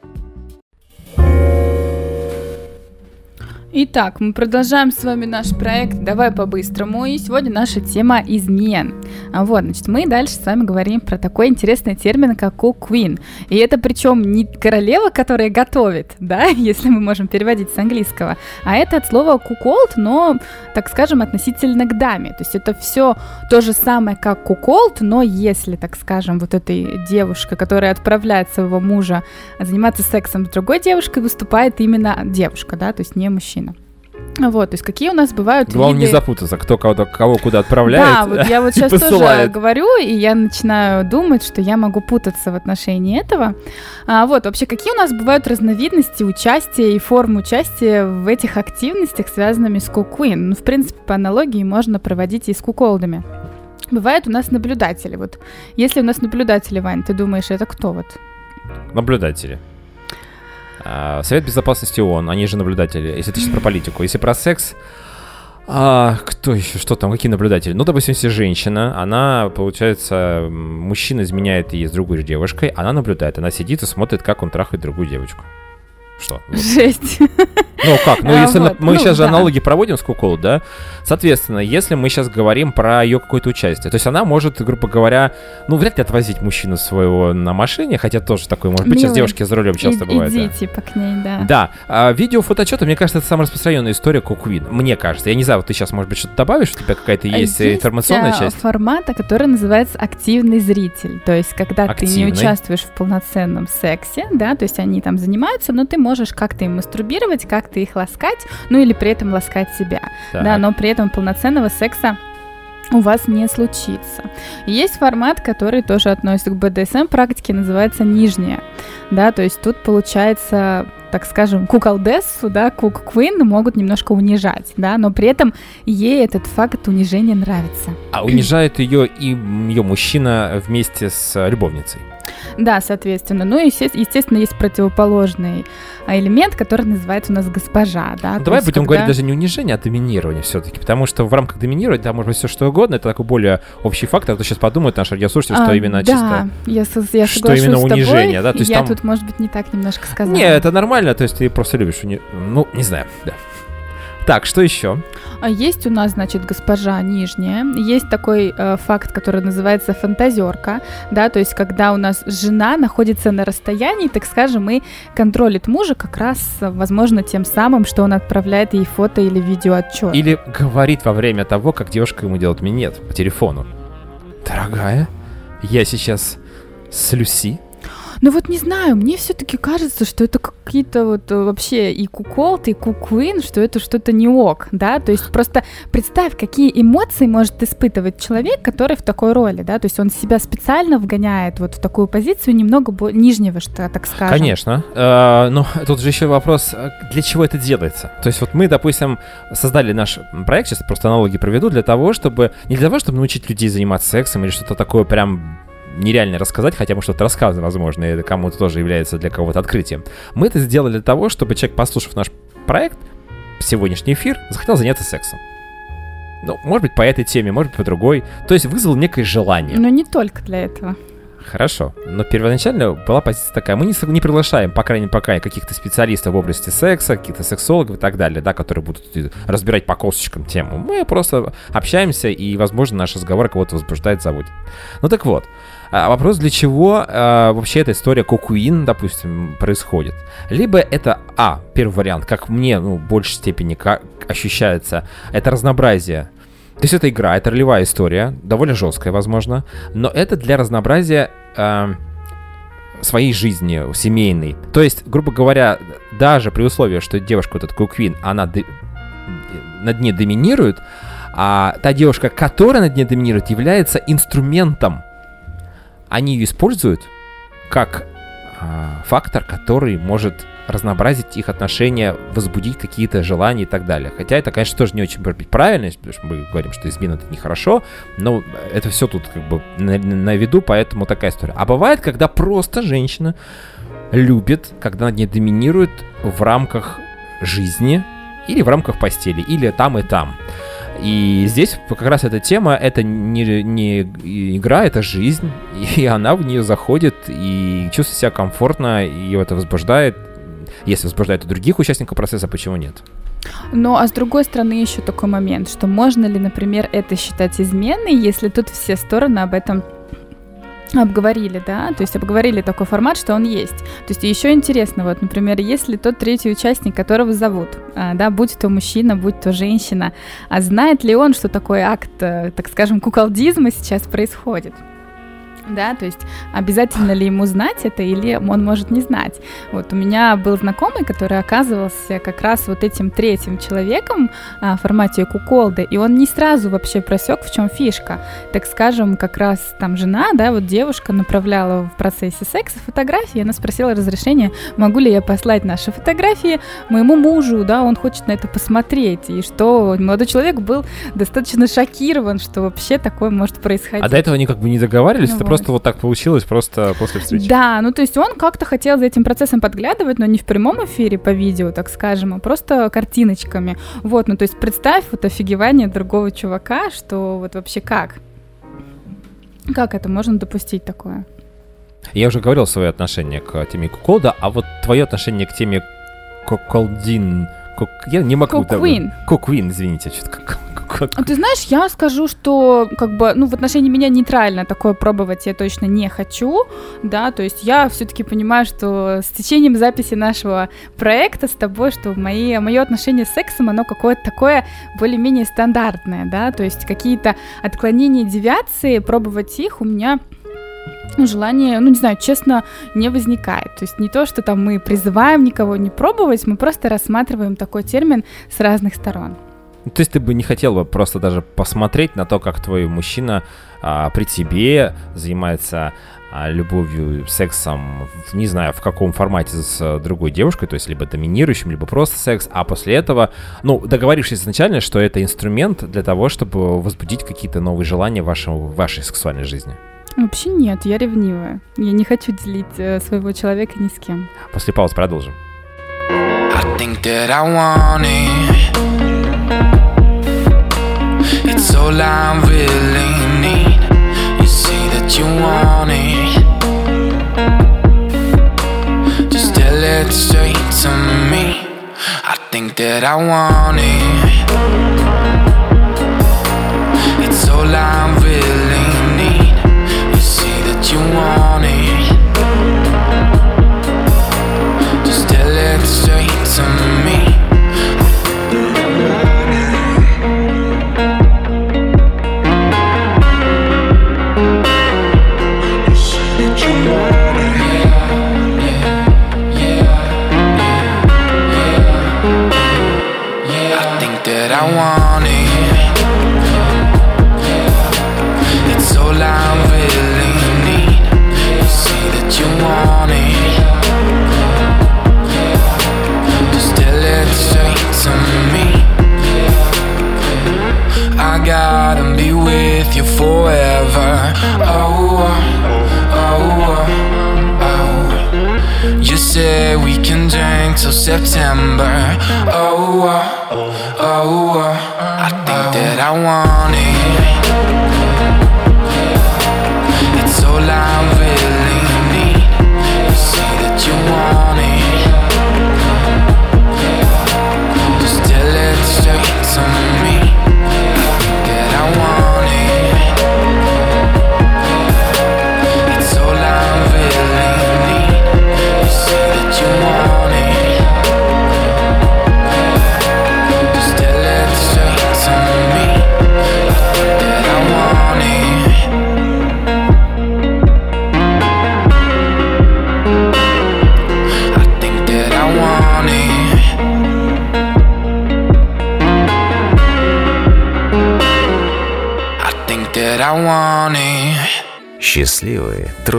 Итак, мы продолжаем с вами наш проект «Давай по-быстрому», и сегодня наша тема «Измен». А вот, значит, мы дальше с вами говорим про такой интересный термин, как кук-квин. И это причем не королева, которая готовит, да, если мы можем переводить с английского, а это от слова куколд, но, так скажем, относительно к даме. То есть это все то же самое, как куколд, но если, так скажем, вот этой девушка, которая отправляет своего мужа заниматься сексом с другой девушкой, выступает именно девушка, да, то есть не мужчина. Вот, то есть какие у нас бывают Главное виды... не запутаться, кто кого, кого куда отправляет Да, вот я вот сейчас тоже говорю, и я начинаю думать, что я могу путаться в отношении этого. А, вот, вообще, какие у нас бывают разновидности участия и формы участия в этих активностях, связанными с кукуин? Ну, в принципе, по аналогии можно проводить и с куколдами. Бывают у нас наблюдатели. Вот если у нас наблюдатели, Вань, ты думаешь, это кто вот? Наблюдатели. А, Совет Безопасности ООН, они же наблюдатели, если ты сейчас про политику. Если про секс, а, кто еще, что там, какие наблюдатели? Ну, допустим, если женщина, она, получается, мужчина изменяет ей с другой девушкой, она наблюдает, она сидит и смотрит, как он трахает другую девочку. Что? Вот. Жесть. Ну как? Ну А, если на- вот, мы ну, сейчас же да. аналоги проводим с Кукол, да? Соответственно, если мы сейчас говорим про ее какое-то участие, то есть она может, грубо говоря, ну вряд ли отвозить мужчину своего на машине, хотя тоже такое может быть. Сейчас Милый, девушки за рулем часто И- бывают. да. Иди типа к ней, да. Да, а, видео фотоотчеты, мне кажется, это самая распространенная история Куквин. Мне кажется. Я не знаю, вот ты сейчас, может быть, что-то добавишь, у тебя какая-то есть, э, информационная а, часть? формата, который называется активный зритель. То есть, когда ты Активный. не участвуешь в полноценном сексе, да, то есть они там занимаются, но ты можешь как-то им мастурбировать, как-то их ласкать, ну или при этом ласкать себя. Так. Да, но при этом полноценного секса у вас не случится. Есть формат, который тоже относится к БДСМ практике, называется нижняя. Да, то есть тут получается, так скажем, куколдессу, да, кук-квин могут немножко унижать, да, но при этом ей этот факт унижения нравится. А унижает ее и ее мужчина вместе с любовницей. Да, соответственно. Ну и, есте- естественно, есть противоположный а, элемент, который называется у нас госпожа, да. Ну, Давай есть будем когда- говорить даже не унижение, а доминирование все-таки. Потому что в рамках доминирования, да, может быть все что угодно, это такой более общий фактор. А то сейчас подумают наши радиослушатели, что А, именно да, чисто... я, я что именно с тобой. унижение, да, то есть я там- тут, может быть, не так немножко сказала. Не, это нормально, то есть ты просто любишь уни... Ну, не знаю, да. Так, что еще? А Есть у нас, значит, госпожа нижняя. Есть такой э, факт, который называется фантазерка, да, то есть когда у нас жена находится на расстоянии, так скажем, и контролит мужа как раз, возможно, тем самым, что он отправляет ей фото или видео отчет. Или говорит во время того, как девушка ему делает минет по телефону. Дорогая, я сейчас с Люси. Ну вот не знаю, мне все-таки кажется, что это какие-то вот э, вообще и куколт, и куквин, что это что-то не ок, да, то есть просто представь, какие эмоции может испытывать человек, который в такой роли, да, то есть он себя специально вгоняет вот в такую позицию немного нижнего, что так скажем. Конечно. Э, но тут же еще вопрос, э, для чего это делается? То есть вот мы, допустим, создали наш проект, сейчас просто аналоги проведу, для того, чтобы... Не для того, чтобы научить людей заниматься сексом или что-то такое прям нереально рассказать, хотя мы что-то рассказываем, возможно, и это кому-то тоже является для кого-то открытием. Мы это сделали для того, чтобы человек, послушав наш проект, сегодняшний эфир, захотел заняться сексом. Ну, может быть, по этой теме, может быть, по другой. То есть вызвал некое желание. Но не только для этого. Хорошо, но первоначально была позиция такая, мы не, не приглашаем, по крайней мере, пока каких-то специалистов в области секса, каких-то сексологов и так далее, да, которые будут разбирать по косточкам тему. Мы просто общаемся, и, возможно, наш разговор кого-то возбуждает, заводит. Ну так вот, а, вопрос, для чего а, вообще эта история кокуин, допустим, происходит? Либо это, а, первый вариант, как мне, ну, в большей степени ка- ощущается, это разнообразие то есть это игра, это ролевая история, довольно жесткая, возможно, но это для разнообразия э, своей жизни, семейной. То есть, грубо говоря, даже при условии, что девушка, вот эта куквин, она д- над ней доминирует, а та девушка, которая над ней доминирует, является инструментом. Они ее используют как а, фактор, который может разнообразить их отношения, возбудить какие-то желания и так далее. Хотя это, конечно, тоже не очень правильно, потому что мы говорим, что измена это нехорошо, но это все тут как бы на, на виду, поэтому такая история. А бывает, когда просто женщина любит, когда над ней доминирует в рамках жизни или в рамках постели, или там и там. И здесь как раз эта тема, это не, не игра, это жизнь, и она в нее заходит и чувствует себя комфортно, ее это возбуждает. Если возбуждает у других участников процесса, почему нет? Ну, а с другой стороны еще такой момент, что можно ли, например, это считать изменой, если тут все стороны об этом обговорили, да, то есть обговорили такой формат, что он есть. То есть еще интересно, вот, например, если тот третий участник, которого зовут, а, да, будь то мужчина, будь то женщина, а знает ли он, что такой акт, э, так скажем, куколдизма сейчас происходит? Да, то есть обязательно ли ему знать это или он может не знать. Вот у меня был знакомый, который оказывался как раз вот этим третьим человеком а, в формате куколды, и он не сразу вообще просек, в чем фишка. Так скажем, как раз там жена, да, вот девушка направляла в процессе секса фотографии, она спросила разрешения, могу ли я послать наши фотографии моему мужу, да, он хочет на это посмотреть, и что молодой человек был достаточно шокирован, что вообще такое может происходить. А до этого они как бы не договаривались, Ну это вот. просто вот так получилось, просто после встречи. Да, ну то есть он как-то хотел за этим процессом подглядывать, но не в прямом эфире по видео, так скажем, а просто картиночками. Вот, ну то есть представь вот офигевание другого чувака, что вот вообще как? Как это можно допустить такое? Я уже говорил свое отношение к теме куколда, а вот твое отношение к теме Коколдин. Я не могу... Коквин. Коквин, извините, что-то как а ты знаешь, я скажу, что как бы, ну, в отношении меня нейтрально такое пробовать я точно не хочу, да, то есть я все-таки понимаю, что с течением записи нашего проекта с тобой, что мои, мое отношение с сексом, оно какое-то такое более-менее стандартное, да, то есть какие-то отклонения, девиации, пробовать их у меня ну, желание, ну, не знаю, честно, не возникает. То есть не то, что там мы призываем никого не пробовать, мы просто рассматриваем такой термин с разных сторон. То есть ты бы не хотел бы просто даже посмотреть на то, как твой мужчина а, при тебе занимается а, любовью, сексом, в, не знаю, в каком формате с а, другой девушкой, то есть либо доминирующим, либо просто секс, а после этого, ну, договорившись изначально, что это инструмент для того, чтобы возбудить какие-то новые желания в, вашем, в вашей сексуальной жизни. Вообще нет, я ревнивая. Я не хочу делить э, своего человека ни с кем. После паузы продолжим. I think that I want it. It's all I really need. You say that you want it. Just tell it straight to me. I think that I want it. It's all I really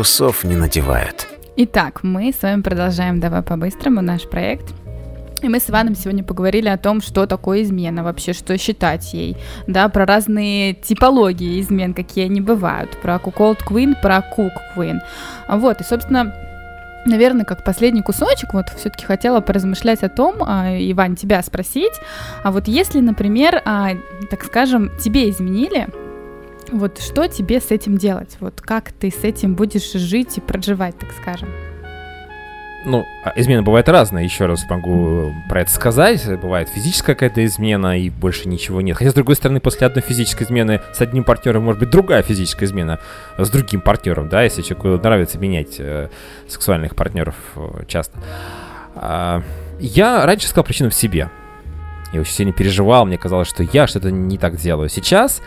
трусов не надевают. Итак, мы с вами продолжаем «Давай по-быстрому» наш проект. И мы с Иваном сегодня поговорили о том, что такое измена, вообще, что считать ей, да, про разные типологии измен, какие они бывают, про Куколд Queen, про Queen. Вот, и, собственно, Наверное, как последний кусочек, вот все-таки хотела поразмышлять о том, а, Иван, тебя спросить, а вот если, например, а, так скажем, тебе изменили, вот что тебе с этим делать? Вот как ты с этим будешь жить и проживать, так скажем? Ну, а измена бывает разная, еще раз могу про это сказать. Бывает физическая какая-то измена, и больше ничего нет. Хотя, с другой стороны, после одной физической измены с одним партнером может быть другая физическая измена с другим партнером, да, если человеку нравится менять э, сексуальных партнеров э, часто. А, я раньше сказал причину в себе. Я очень сильно переживал, мне казалось, что я что-то не так делаю. Сейчас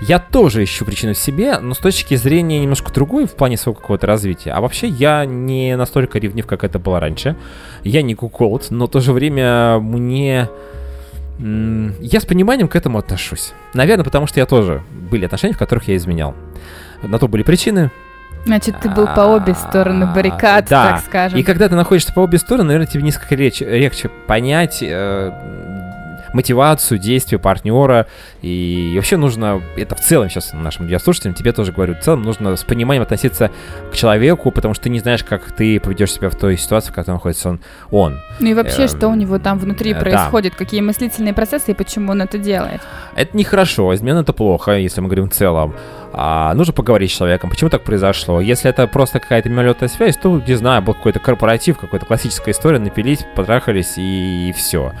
я тоже ищу причину в себе, но с точки зрения немножко другой в плане своего какого-то развития. А вообще я не настолько ревнив, как это было раньше. Я не куколд, но в то же время мне... Я с пониманием к этому отношусь. Наверное, потому что я тоже... Были отношения, в которых я изменял. На то были причины, Значит, ты был по обе стороны баррикад, да. так скажем. И когда ты находишься по обе стороны, наверное, тебе несколько легче, легче понять, э, мотивацию, действия партнера. И вообще нужно, это в целом сейчас нашим радиослушателям, тебе тоже говорю, в целом нужно с пониманием относиться к человеку, потому что ты не знаешь, как ты поведешь себя в той ситуации, в которой находится он. он. Ну и вообще, что у Эм, него там внутри э, происходит, какие мыслительные процессы и почему он это делает. Это нехорошо, измена это плохо, если мы говорим в целом. А, нужно поговорить с человеком, почему так произошло. Если это просто какая-то мимолетная связь, то, не знаю, был какой-то корпоратив, какая-то классическая история, напились, потрахались и, все.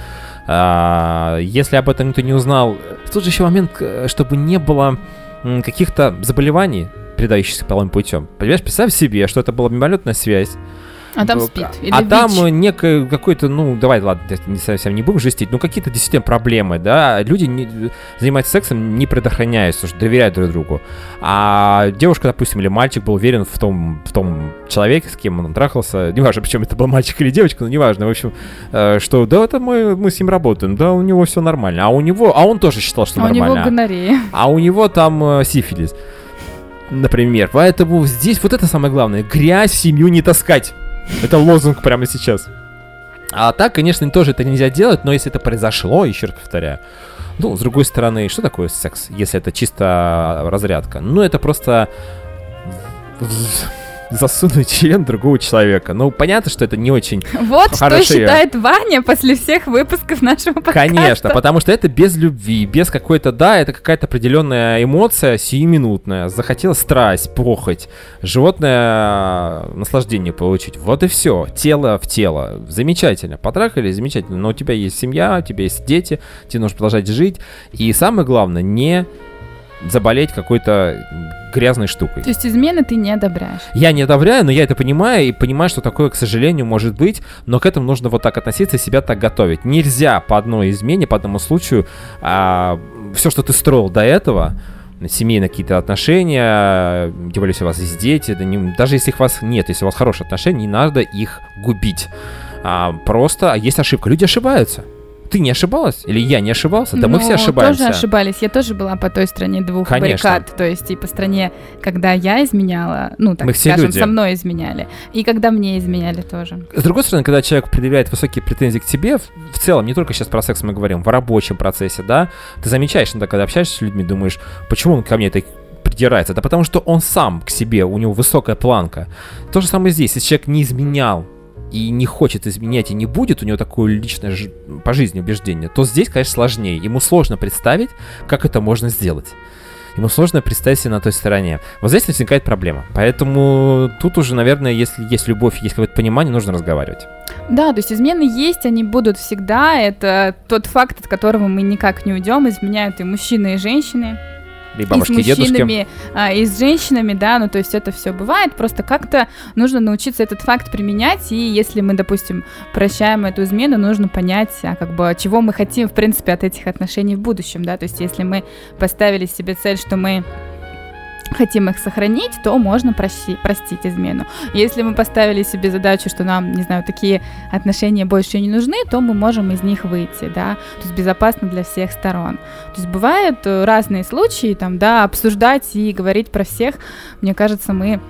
Если об этом никто не узнал, тут же еще момент, чтобы не было каких-то заболеваний, передающихся половым путем. Понимаешь, представь себе, что это была мимолетная связь, А там Ну, спит. Или а там ВИЧ. э, некое какой-то, ну, давай, ладно, не совсем не будем жестить, ну, какие-то действительно проблемы, да, люди не, занимаются сексом, не предохраняясь, слушай, доверяют друг другу. А девушка, допустим, или мальчик был уверен в том, в том человеке, с кем он трахался, неважно, причем это был мальчик или девочка, но неважно, в общем, э, что, да, это мы, мы с ним работаем, да, у него все нормально, а у него, а он тоже считал, что А у него нормально. гонорея. А у него там э, сифилис. Например. Поэтому здесь вот это самое главное. Грязь в семью не таскать. Это лозунг прямо сейчас. А так, конечно, тоже это нельзя делать, но если это произошло, еще раз повторяю, ну, с другой стороны, что такое секс, если это чисто разрядка? Ну, это просто засунуть член другого человека. Ну, понятно, что это не очень Вот что Хорошо, я- считает Ваня после всех выпусков нашего подкаста. Конечно, потому что это без любви, без какой-то, да, это какая-то определенная эмоция сиюминутная. Захотела страсть, похоть, животное э, наслаждение получить. Вот и все. Тело в тело. Замечательно. Потрахали, замечательно. Но у тебя есть семья, у тебя есть дети, тебе нужно продолжать жить. И самое главное, не заболеть какой-то грязной штукой. То есть измены ты не одобряешь. Я не одобряю, но я это понимаю и понимаю, что такое, к сожалению, может быть, но к этому нужно вот так относиться и себя так готовить. Нельзя по одной измене, по одному случаю все, что ты строил до этого, семейные какие-то отношения, тем более, если у вас есть дети, да не- даже если их у вас нет, если у вас хорошие отношения, не надо их губить. А, просто есть ошибка. Люди ошибаются. Ты не ошибалась? Или я не ошибался? Да мы Ну, все ошибаемся. тоже ошибались. Я тоже была по той стороне двух Конечно. баррикад. То есть и по стране, когда я изменяла, ну, так Мы скажем, люди. со мной изменяли. И когда мне изменяли тоже. С другой стороны, когда человек предъявляет высокие претензии к тебе, в, в целом, не только сейчас про секс мы говорим, в рабочем процессе, да, ты замечаешь, иногда, когда общаешься с людьми, думаешь, почему он ко мне так придирается? Да потому что он сам к себе, у него высокая планка. То же самое здесь, если человек не изменял и не хочет изменять и не будет у него такое личное жи- по жизни убеждение, то здесь, конечно, сложнее. Ему сложно представить, как это можно сделать. Ему сложно представить себя на той стороне. Вот здесь возникает проблема. Поэтому тут уже, наверное, если есть любовь, есть какое-то понимание, нужно разговаривать. Да, то есть измены есть, они будут всегда. Это тот факт, от которого мы никак не уйдем. Изменяют и мужчины, и женщины. И бабушки, и с дедушки. мужчинами, а, и с женщинами, да, ну то есть это все бывает, просто как-то нужно научиться этот факт применять, и если мы, допустим, прощаем эту измену, нужно понять, а как бы чего мы хотим, в принципе, от этих отношений в будущем, да, то есть если мы поставили себе цель, что мы хотим их сохранить, то можно прощи- простить измену. Если мы поставили себе задачу, что нам, не знаю, такие отношения больше не нужны, то мы можем из них выйти, да, то есть безопасно для всех сторон. То есть бывают э, разные случаи, там, да, обсуждать и говорить про всех, мне кажется, мы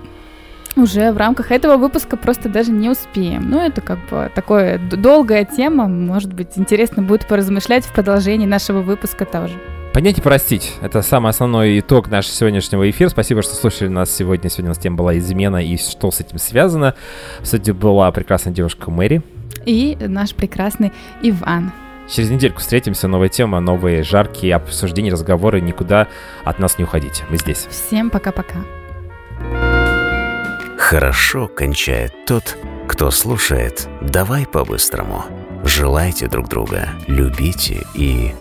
уже в рамках этого выпуска просто даже не успеем. Ну, это как бы такая долгая тема, может быть, интересно будет поразмышлять в продолжении нашего выпуска тоже. Понять и простить. Это самый основной итог нашего сегодняшнего эфира. Спасибо, что слушали нас сегодня. Сегодня у нас тема была измена и что с этим связано. Студии была прекрасная девушка Мэри. И наш прекрасный Иван. Через недельку встретимся. Новая тема, новые жаркие обсуждения, разговоры. Никуда от нас не уходите. Мы здесь. Всем пока-пока. Хорошо кончает тот, кто слушает «Давай по-быстрому». Желайте друг друга, любите и